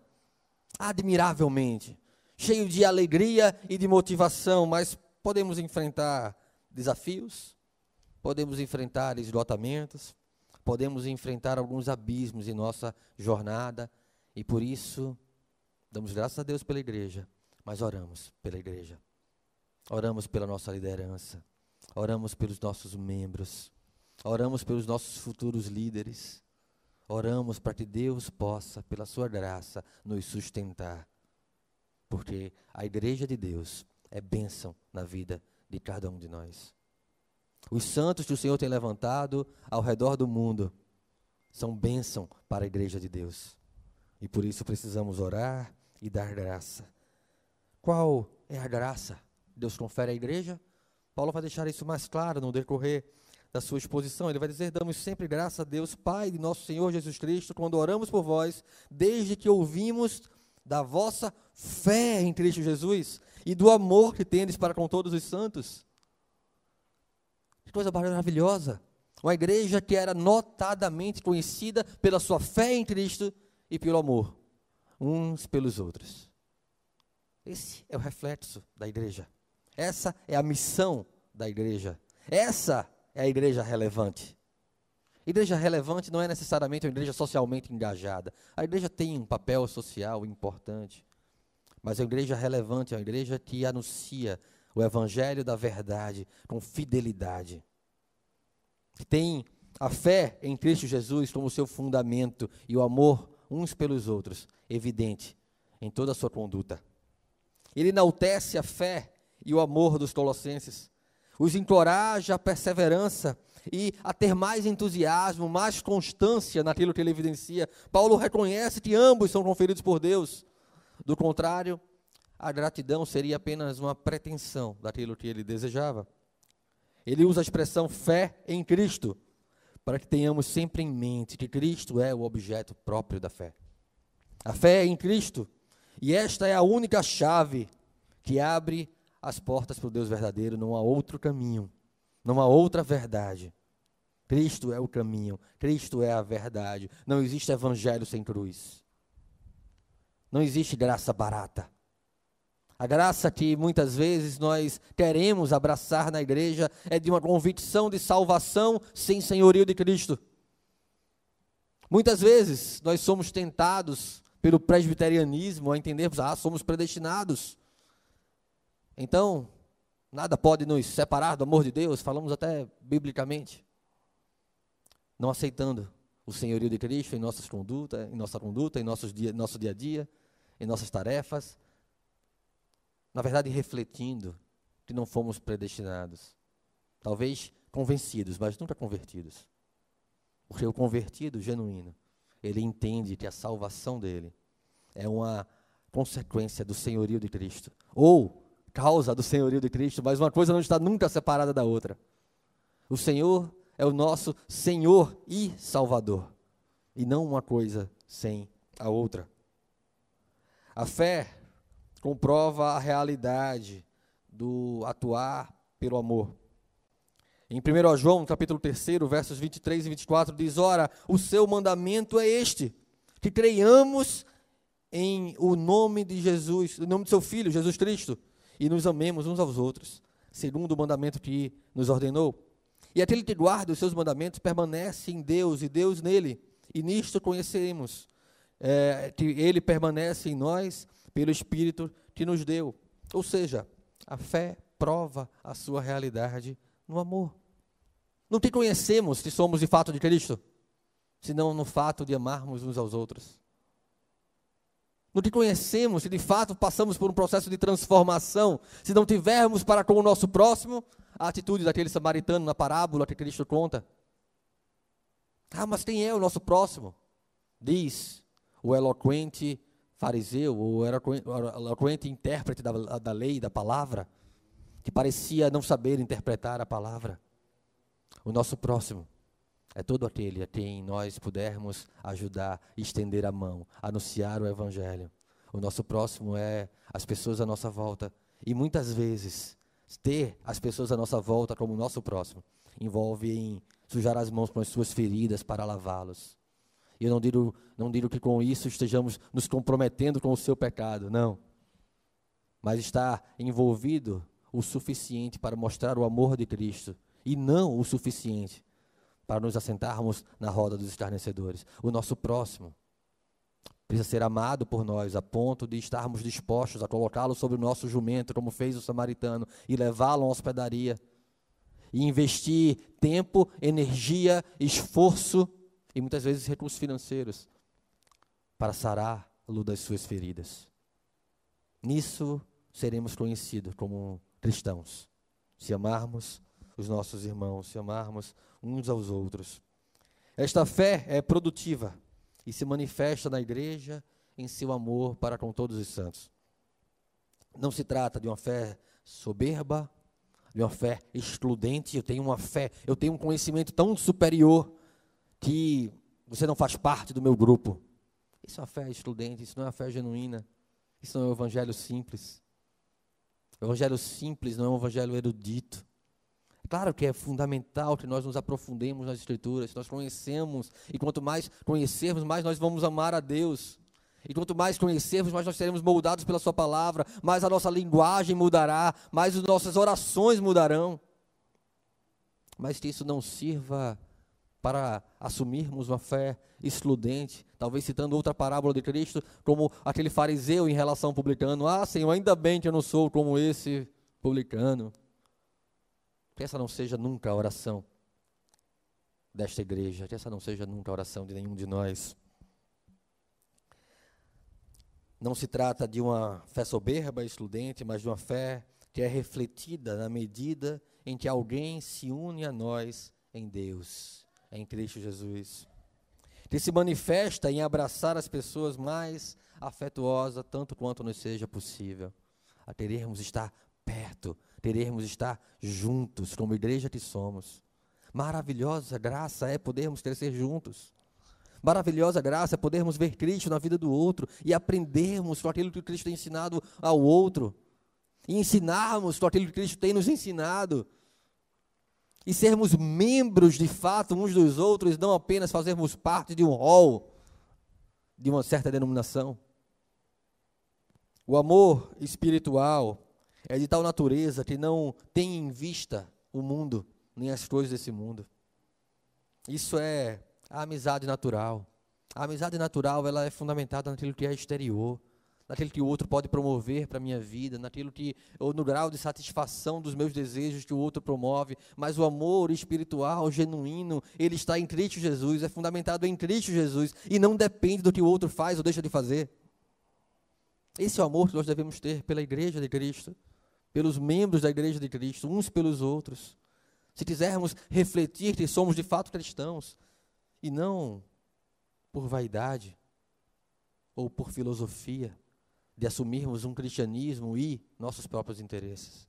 admiravelmente, cheio de alegria e de motivação, mas podemos enfrentar desafios, podemos enfrentar esgotamentos, podemos enfrentar alguns abismos em nossa jornada, e por isso damos graças a Deus pela igreja, mas oramos pela igreja. Oramos pela nossa liderança, oramos pelos nossos membros, oramos pelos nossos futuros líderes, oramos para que Deus possa, pela Sua graça, nos sustentar, porque a igreja de Deus é bênção na vida de cada um de nós. Os santos que o Senhor tem levantado ao redor do mundo são bênção para a igreja de Deus. E por isso precisamos orar e dar graça. Qual é a graça? Deus confere à igreja. Paulo vai deixar isso mais claro no decorrer da sua exposição. Ele vai dizer: Damos sempre graça a Deus, Pai de nosso Senhor Jesus Cristo, quando oramos por vós, desde que ouvimos da vossa fé em Cristo Jesus e do amor que tendes para com todos os santos. Que coisa maravilhosa! Uma igreja que era notadamente conhecida pela sua fé em Cristo e pelo amor uns pelos outros. Esse é o reflexo da igreja. Essa é a missão da igreja. Essa é a igreja relevante. Igreja relevante não é necessariamente uma igreja socialmente engajada. A igreja tem um papel social importante. Mas a igreja relevante é uma igreja que anuncia o evangelho da verdade com fidelidade. Que tem a fé em Cristo Jesus como seu fundamento e o amor uns pelos outros evidente em toda a sua conduta. Ele enaltece a fé e o amor dos colossenses. Os encoraja a perseverança e a ter mais entusiasmo, mais constância naquilo que ele evidencia. Paulo reconhece que ambos são conferidos por Deus. Do contrário, a gratidão seria apenas uma pretensão daquilo que ele desejava. Ele usa a expressão fé em Cristo, para que tenhamos sempre em mente que Cristo é o objeto próprio da fé. A fé é em Cristo, e esta é a única chave que abre as portas para o Deus verdadeiro, não há outro caminho, não há outra verdade. Cristo é o caminho, Cristo é a verdade. Não existe evangelho sem cruz. Não existe graça barata. A graça que muitas vezes nós queremos abraçar na igreja é de uma convicção de salvação sem senhorio de Cristo. Muitas vezes nós somos tentados pelo presbiterianismo a entendermos, ah, somos predestinados. Então, nada pode nos separar do amor de Deus, falamos até biblicamente. Não aceitando o senhorio de Cristo em nossas condutas, em nossa conduta, em nossos dia, nosso dia a dia, em nossas tarefas. Na verdade, refletindo que não fomos predestinados. Talvez convencidos, mas nunca convertidos. Porque o convertido genuíno, ele entende que a salvação dele é uma consequência do senhorio de Cristo. Ou causa do senhorio de Cristo, mas uma coisa não está nunca separada da outra. O Senhor é o nosso Senhor e Salvador, e não uma coisa sem a outra. A fé comprova a realidade do atuar pelo amor. Em 1 João, capítulo 3, versos 23 e 24, diz: Ora, o seu mandamento é este, que creiamos em o nome de Jesus, o nome de seu Filho, Jesus Cristo, e nos amemos uns aos outros, segundo o mandamento que nos ordenou. E aquele que guarda os seus mandamentos permanece em Deus e Deus nele. E nisto conhecemos é, que ele permanece em nós pelo Espírito que nos deu. Ou seja, a fé prova a sua realidade no amor. Não te conhecemos se somos de fato de Cristo, senão no fato de amarmos uns aos outros no que conhecemos, se de fato passamos por um processo de transformação, se não tivermos para com o nosso próximo a atitude daquele samaritano na parábola que Cristo conta. Ah, mas quem é o nosso próximo? Diz o eloquente fariseu, ou era eloquente intérprete da, da lei, da palavra, que parecia não saber interpretar a palavra. O nosso próximo é todo aquele a quem nós pudermos ajudar, estender a mão, anunciar o Evangelho. O nosso próximo é as pessoas à nossa volta. E muitas vezes, ter as pessoas à nossa volta como nosso próximo envolve em sujar as mãos com as suas feridas para lavá-los. E eu não digo, não digo que com isso estejamos nos comprometendo com o seu pecado, não. Mas está envolvido o suficiente para mostrar o amor de Cristo e não o suficiente para nos assentarmos na roda dos estarnecedores. O nosso próximo precisa ser amado por nós a ponto de estarmos dispostos a colocá-lo sobre o nosso jumento, como fez o samaritano, e levá-lo uma hospedaria. E investir tempo, energia, esforço e muitas vezes recursos financeiros para sará-lo das suas feridas. Nisso seremos conhecidos como cristãos, se amarmos os nossos irmãos, se amarmos uns aos outros. Esta fé é produtiva e se manifesta na igreja em seu amor para com todos os santos. Não se trata de uma fé soberba, de uma fé excludente. Eu tenho uma fé, eu tenho um conhecimento tão superior que você não faz parte do meu grupo. Isso é uma fé excludente, isso não é uma fé genuína. Isso não é um evangelho simples. O evangelho simples não é um evangelho erudito. Claro que é fundamental que nós nos aprofundemos nas Escrituras, nós conhecemos, e quanto mais conhecermos, mais nós vamos amar a Deus. E quanto mais conhecermos, mais nós seremos moldados pela Sua palavra, mais a nossa linguagem mudará, mais as nossas orações mudarão. Mas que isso não sirva para assumirmos uma fé excludente, talvez citando outra parábola de Cristo, como aquele fariseu em relação ao publicano: Ah, Senhor, ainda bem que eu não sou como esse publicano. Que essa não seja nunca a oração desta igreja, que essa não seja nunca a oração de nenhum de nós. Não se trata de uma fé soberba, excludente, mas de uma fé que é refletida na medida em que alguém se une a nós em Deus, em Cristo Jesus. Que se manifesta em abraçar as pessoas mais afetuosa, tanto quanto nos seja possível. A querermos estar perto, teremos estar juntos, como igreja que somos. Maravilhosa graça é podermos crescer juntos. Maravilhosa graça é podermos ver Cristo na vida do outro e aprendermos com aquilo que Cristo tem ensinado ao outro. E ensinarmos com aquilo que Cristo tem nos ensinado. E sermos membros de fato uns dos outros, não apenas fazermos parte de um hall, de uma certa denominação. O amor espiritual é de tal natureza que não tem em vista o mundo, nem as coisas desse mundo. Isso é a amizade natural. A amizade natural ela é fundamentada naquilo que é exterior, naquilo que o outro pode promover para a minha vida, naquilo que, ou no grau de satisfação dos meus desejos que o outro promove, mas o amor espiritual, genuíno, ele está em Cristo Jesus, é fundamentado em Cristo Jesus e não depende do que o outro faz ou deixa de fazer. Esse é o amor que nós devemos ter pela igreja de Cristo pelos membros da igreja de Cristo, uns pelos outros. Se quisermos refletir que somos de fato cristãos, e não por vaidade ou por filosofia, de assumirmos um cristianismo e nossos próprios interesses,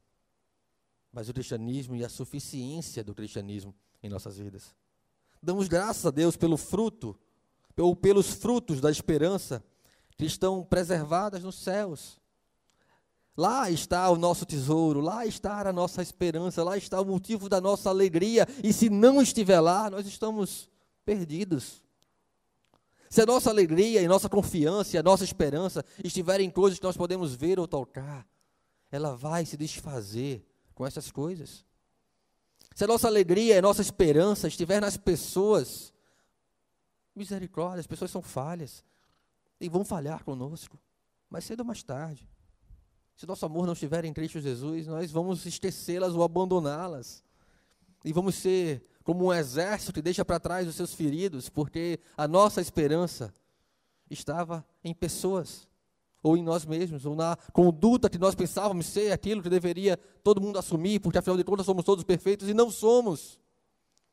mas o cristianismo e a suficiência do cristianismo em nossas vidas. Damos graças a Deus pelo fruto, ou pelos frutos da esperança que estão preservadas nos céus. Lá está o nosso tesouro, lá está a nossa esperança, lá está o motivo da nossa alegria. E se não estiver lá, nós estamos perdidos. Se a nossa alegria e nossa confiança e a nossa esperança estiverem em coisas que nós podemos ver ou tocar, ela vai se desfazer com essas coisas. Se a nossa alegria e a nossa esperança estiver nas pessoas, misericórdia, as pessoas são falhas e vão falhar conosco, mais cedo ou mais tarde. Se nosso amor não estiver em Cristo Jesus, nós vamos esquecê-las ou abandoná-las. E vamos ser como um exército que deixa para trás os seus feridos, porque a nossa esperança estava em pessoas, ou em nós mesmos, ou na conduta que nós pensávamos ser aquilo que deveria todo mundo assumir, porque afinal de contas somos todos perfeitos e não somos.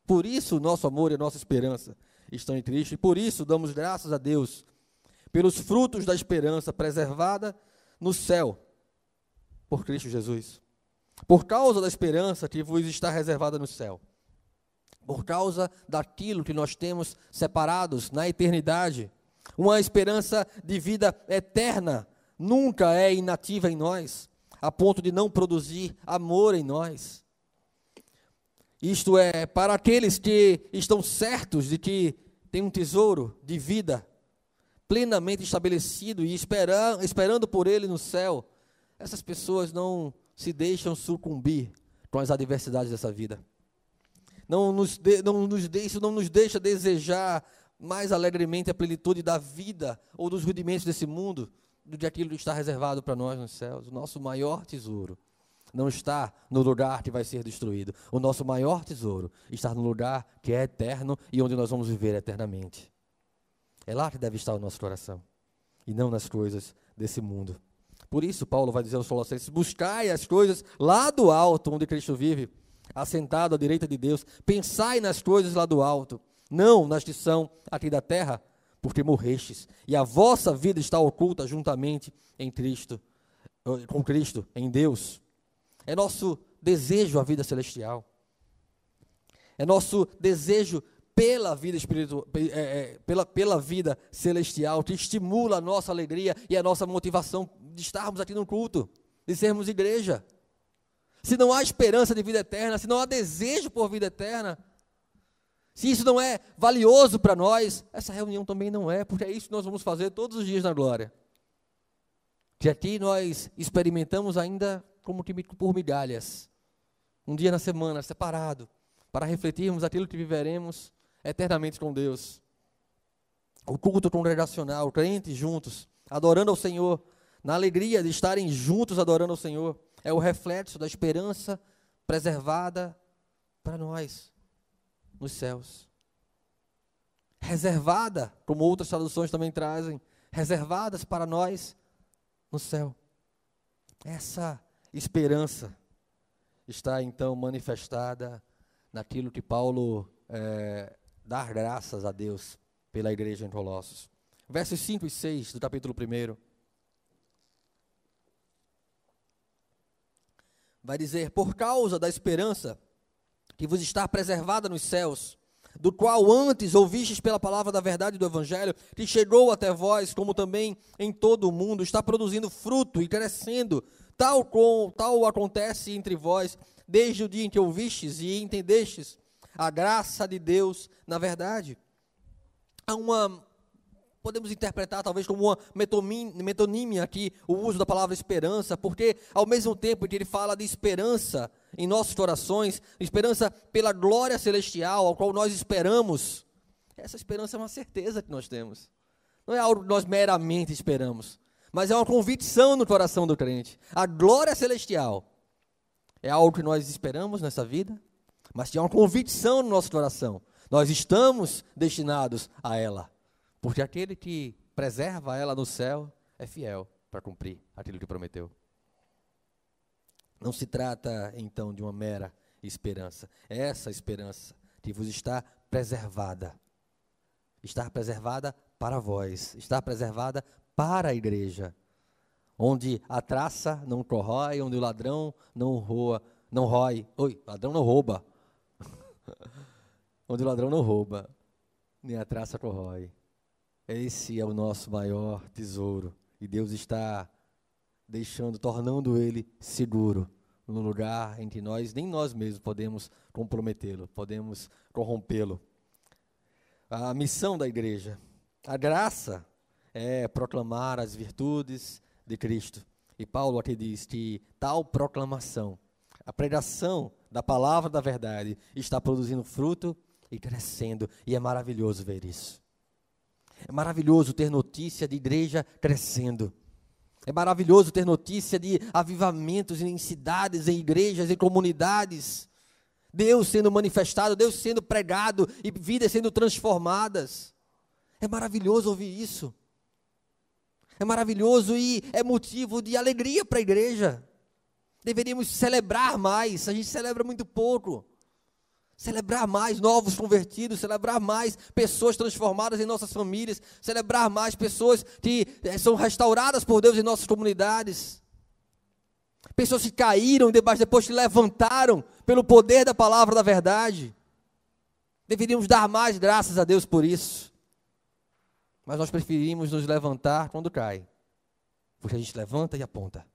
Por isso, nosso amor e a nossa esperança estão em Cristo, e por isso damos graças a Deus pelos frutos da esperança preservada no céu por Cristo Jesus. Por causa da esperança que vos está reservada no céu. Por causa daquilo que nós temos separados na eternidade. Uma esperança de vida eterna nunca é inativa em nós, a ponto de não produzir amor em nós. Isto é, para aqueles que estão certos de que tem um tesouro de vida plenamente estabelecido e esperando, esperando por ele no céu, essas pessoas não se deixam sucumbir com as adversidades dessa vida. Não nos, de, não nos de, isso não nos deixa desejar mais alegremente a plenitude da vida ou dos rudimentos desse mundo do que aquilo que está reservado para nós nos céus. O nosso maior tesouro não está no lugar que vai ser destruído. O nosso maior tesouro está no lugar que é eterno e onde nós vamos viver eternamente. É lá que deve estar o nosso coração e não nas coisas desse mundo. Por isso, Paulo vai dizer aos Colossenses: buscai as coisas lá do alto, onde Cristo vive, assentado à direita de Deus. Pensai nas coisas lá do alto, não nas que são aqui da terra, porque morrestes, e a vossa vida está oculta juntamente em Cristo, com Cristo, em Deus. É nosso desejo a vida celestial. É nosso desejo pela vida espiritual, é, é, pela, pela vida celestial, que estimula a nossa alegria e a nossa motivação de estarmos aqui no culto, de sermos igreja. Se não há esperança de vida eterna, se não há desejo por vida eterna, se isso não é valioso para nós, essa reunião também não é, porque é isso que nós vamos fazer todos os dias na glória. Que aqui nós experimentamos ainda como que por migalhas, um dia na semana, separado, para refletirmos aquilo que viveremos eternamente com Deus. O culto congregacional, crentes juntos, adorando ao Senhor, na alegria de estarem juntos adorando ao Senhor, é o reflexo da esperança preservada para nós nos céus. Reservada, como outras traduções também trazem, reservadas para nós no céu. Essa esperança está então manifestada naquilo que Paulo é, dar graças a Deus pela igreja em Colossos. Versos 5 e 6 do capítulo 1. Vai dizer: Por causa da esperança que vos está preservada nos céus, do qual antes ouvistes pela palavra da verdade do Evangelho, que chegou até vós, como também em todo o mundo, está produzindo fruto e crescendo, tal, com, tal acontece entre vós, desde o dia em que ouvistes e entendestes a graça de Deus na verdade. Há uma, podemos interpretar talvez como uma metonímia aqui, o uso da palavra esperança, porque ao mesmo tempo que ele fala de esperança em nossos corações, esperança pela glória celestial, ao qual nós esperamos, essa esperança é uma certeza que nós temos. Não é algo que nós meramente esperamos, mas é uma convicção no coração do crente. A glória celestial é algo que nós esperamos nessa vida, mas tinha uma convicção no nosso coração. Nós estamos destinados a ela, porque aquele que preserva ela no céu é fiel para cumprir aquilo que prometeu. Não se trata então de uma mera esperança, é essa esperança que vos está preservada. Está preservada para vós, está preservada para a igreja, onde a traça não corrói, onde o ladrão não roa, não rói, oi, ladrão não rouba, onde o ladrão não rouba, nem a traça corrói. Esse é o nosso maior tesouro. E Deus está deixando, tornando ele seguro no lugar em que nós, nem nós mesmos, podemos comprometê-lo, podemos corrompê-lo. A missão da igreja, a graça é proclamar as virtudes de Cristo. E Paulo aqui diz que tal proclamação, a pregação da palavra da verdade está produzindo fruto e crescendo, e é maravilhoso ver isso. É maravilhoso ter notícia de igreja crescendo. É maravilhoso ter notícia de avivamentos em cidades, em igrejas, em comunidades. Deus sendo manifestado, Deus sendo pregado e vidas sendo transformadas. É maravilhoso ouvir isso. É maravilhoso e é motivo de alegria para a igreja. Deveríamos celebrar mais, a gente celebra muito pouco. Celebrar mais novos convertidos, celebrar mais pessoas transformadas em nossas famílias, celebrar mais pessoas que é, são restauradas por Deus em nossas comunidades. Pessoas que caíram debaixo depois se levantaram pelo poder da palavra da verdade. Deveríamos dar mais graças a Deus por isso. Mas nós preferimos nos levantar quando cai. Porque a gente levanta e aponta.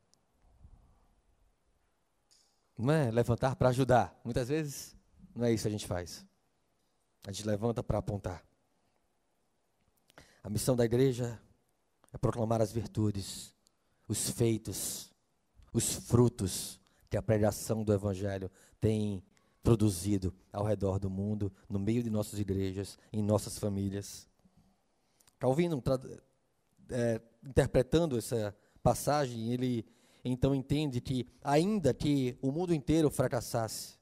Não é levantar para ajudar. Muitas vezes não é isso que a gente faz. A gente levanta para apontar. A missão da igreja é proclamar as virtudes, os feitos, os frutos que a pregação do Evangelho tem produzido ao redor do mundo, no meio de nossas igrejas, em nossas famílias. Calvino, é, interpretando essa passagem, ele então entende que, ainda que o mundo inteiro fracassasse,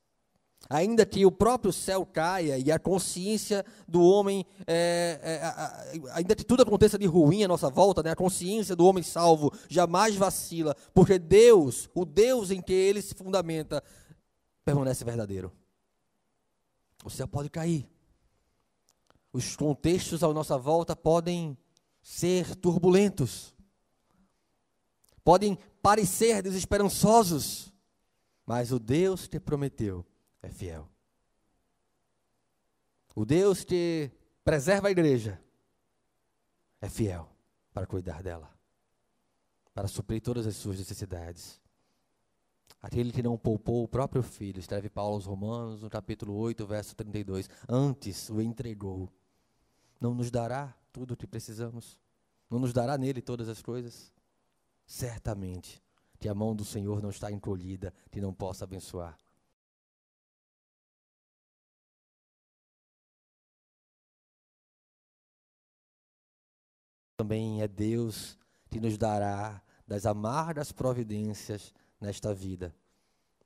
ainda que o próprio céu caia e a consciência do homem, é, é, ainda que tudo aconteça de ruim à nossa volta, né, a consciência do homem salvo jamais vacila, porque Deus, o Deus em que ele se fundamenta, permanece verdadeiro. O céu pode cair. Os contextos à nossa volta podem ser turbulentos podem parecer desesperançosos, mas o Deus que prometeu é fiel. O Deus que preserva a igreja é fiel para cuidar dela, para suprir todas as suas necessidades. Aquele que não poupou o próprio filho, escreve Paulo aos Romanos, no capítulo 8, verso 32, antes o entregou. Não nos dará tudo o que precisamos? Não nos dará nele todas as coisas? certamente que a mão do Senhor não está encolhida, que não possa abençoar. Também é Deus que nos dará das amargas providências nesta vida,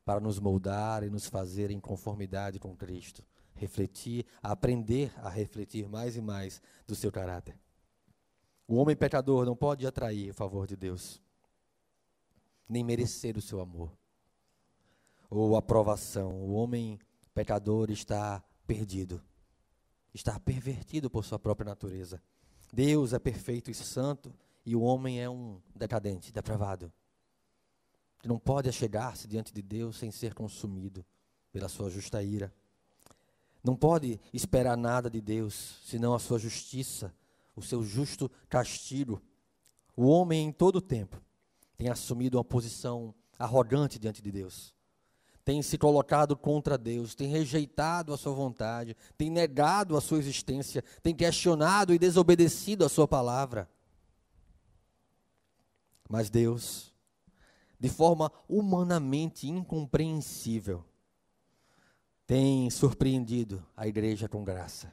para nos moldar e nos fazer em conformidade com Cristo, refletir, aprender a refletir mais e mais do seu caráter. O homem pecador não pode atrair o favor de Deus nem merecer o seu amor ou aprovação. O homem pecador está perdido, está pervertido por sua própria natureza. Deus é perfeito e santo e o homem é um decadente, depravado. Que não pode chegar-se diante de Deus sem ser consumido pela sua justa ira. Não pode esperar nada de Deus, senão a sua justiça, o seu justo castigo. O homem em todo o tempo tem assumido uma posição arrogante diante de Deus, tem se colocado contra Deus, tem rejeitado a sua vontade, tem negado a sua existência, tem questionado e desobedecido a sua palavra. Mas Deus, de forma humanamente incompreensível, tem surpreendido a igreja com graça.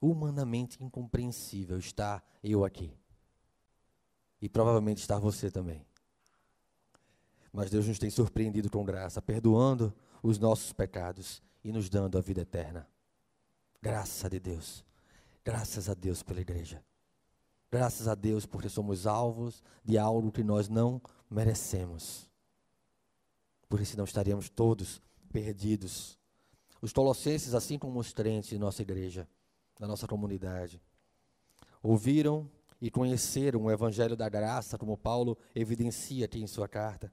Humanamente incompreensível está eu aqui. E provavelmente está você também. Mas Deus nos tem surpreendido com graça, perdoando os nossos pecados e nos dando a vida eterna. Graças a Deus. Graças a Deus pela igreja. Graças a Deus porque somos alvos de algo que nós não merecemos. Porque senão estaríamos todos perdidos. Os colossenses, assim como os crentes de nossa igreja, da nossa comunidade, ouviram e conheceram o Evangelho da Graça, como Paulo evidencia aqui em sua carta.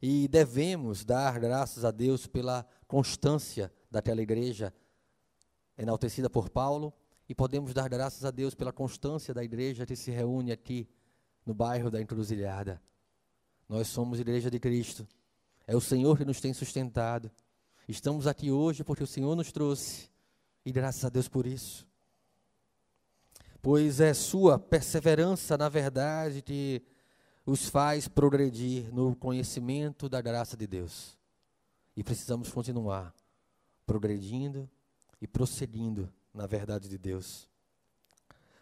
E devemos dar graças a Deus pela constância daquela igreja enaltecida por Paulo, e podemos dar graças a Deus pela constância da igreja que se reúne aqui no bairro da Encruzilhada. Nós somos igreja de Cristo. É o Senhor que nos tem sustentado. Estamos aqui hoje porque o Senhor nos trouxe. E graças a Deus por isso pois é sua perseverança na verdade que os faz progredir no conhecimento da graça de Deus. E precisamos continuar progredindo e prosseguindo na verdade de Deus.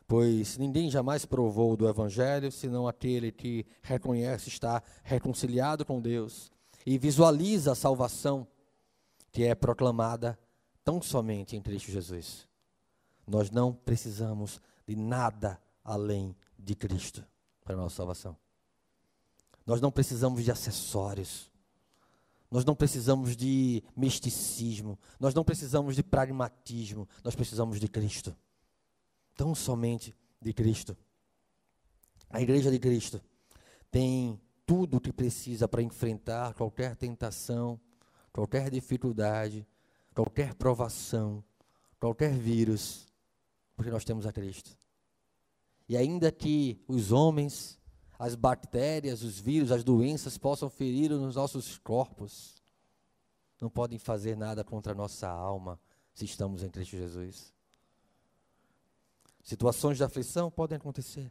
Pois ninguém jamais provou do Evangelho senão aquele que reconhece estar reconciliado com Deus e visualiza a salvação que é proclamada tão somente em Cristo Jesus. Nós não precisamos de nada além de Cristo para a nossa salvação. Nós não precisamos de acessórios. Nós não precisamos de misticismo, nós não precisamos de pragmatismo, nós precisamos de Cristo. Tão somente de Cristo. A igreja de Cristo tem tudo o que precisa para enfrentar qualquer tentação, qualquer dificuldade, qualquer provação, qualquer vírus, porque nós temos a Cristo. E ainda que os homens as bactérias, os vírus, as doenças possam ferir os nossos corpos, não podem fazer nada contra a nossa alma se estamos em Cristo Jesus. Situações de aflição podem acontecer,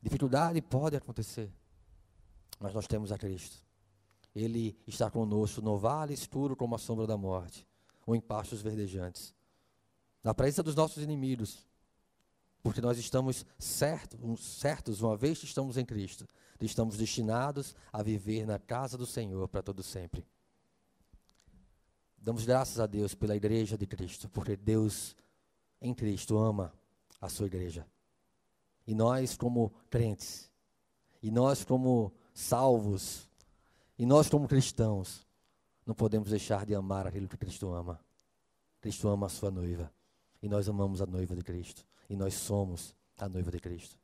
dificuldade pode acontecer, mas nós temos a Cristo. Ele está conosco no vale escuro como a sombra da morte, ou em pastos verdejantes. Na presença dos nossos inimigos, porque nós estamos certos, certos, uma vez que estamos em Cristo, estamos destinados a viver na casa do Senhor para todo sempre. Damos graças a Deus pela igreja de Cristo, porque Deus em Cristo ama a sua igreja. E nós como crentes, e nós como salvos, e nós como cristãos, não podemos deixar de amar aquilo que Cristo ama. Cristo ama a sua noiva, e nós amamos a noiva de Cristo e nós somos a noiva de Cristo.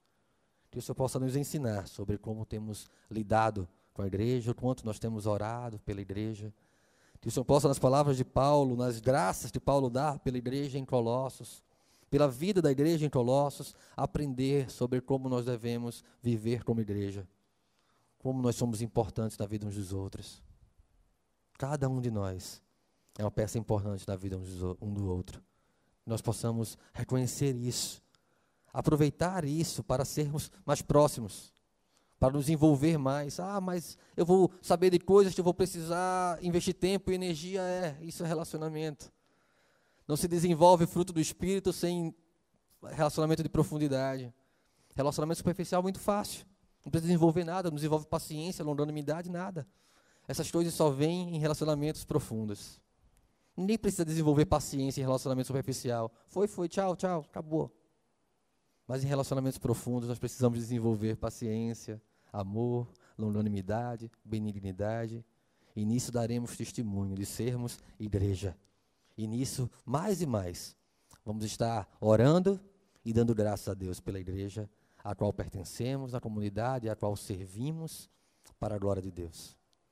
Que o Senhor possa nos ensinar sobre como temos lidado com a igreja, o quanto nós temos orado pela igreja. Que o Senhor possa, nas palavras de Paulo, nas graças que Paulo dá pela igreja em Colossos, pela vida da igreja em Colossos, aprender sobre como nós devemos viver como igreja, como nós somos importantes na vida uns dos outros. Cada um de nós é uma peça importante na vida um do outro nós possamos reconhecer isso, aproveitar isso para sermos mais próximos, para nos envolver mais. Ah, mas eu vou saber de coisas que eu vou precisar investir tempo e energia. É, isso é relacionamento. Não se desenvolve fruto do Espírito sem relacionamento de profundidade. Relacionamento superficial é muito fácil. Não precisa desenvolver nada, não desenvolve paciência, longanimidade, nada. Essas coisas só vêm em relacionamentos profundos. Ninguém precisa desenvolver paciência em relacionamento superficial. Foi, foi, tchau, tchau, acabou. Mas em relacionamentos profundos nós precisamos desenvolver paciência, amor, longanimidade, benignidade. E nisso daremos testemunho de sermos igreja. E nisso, mais e mais, vamos estar orando e dando graças a Deus pela igreja a qual pertencemos, a comunidade a qual servimos, para a glória de Deus.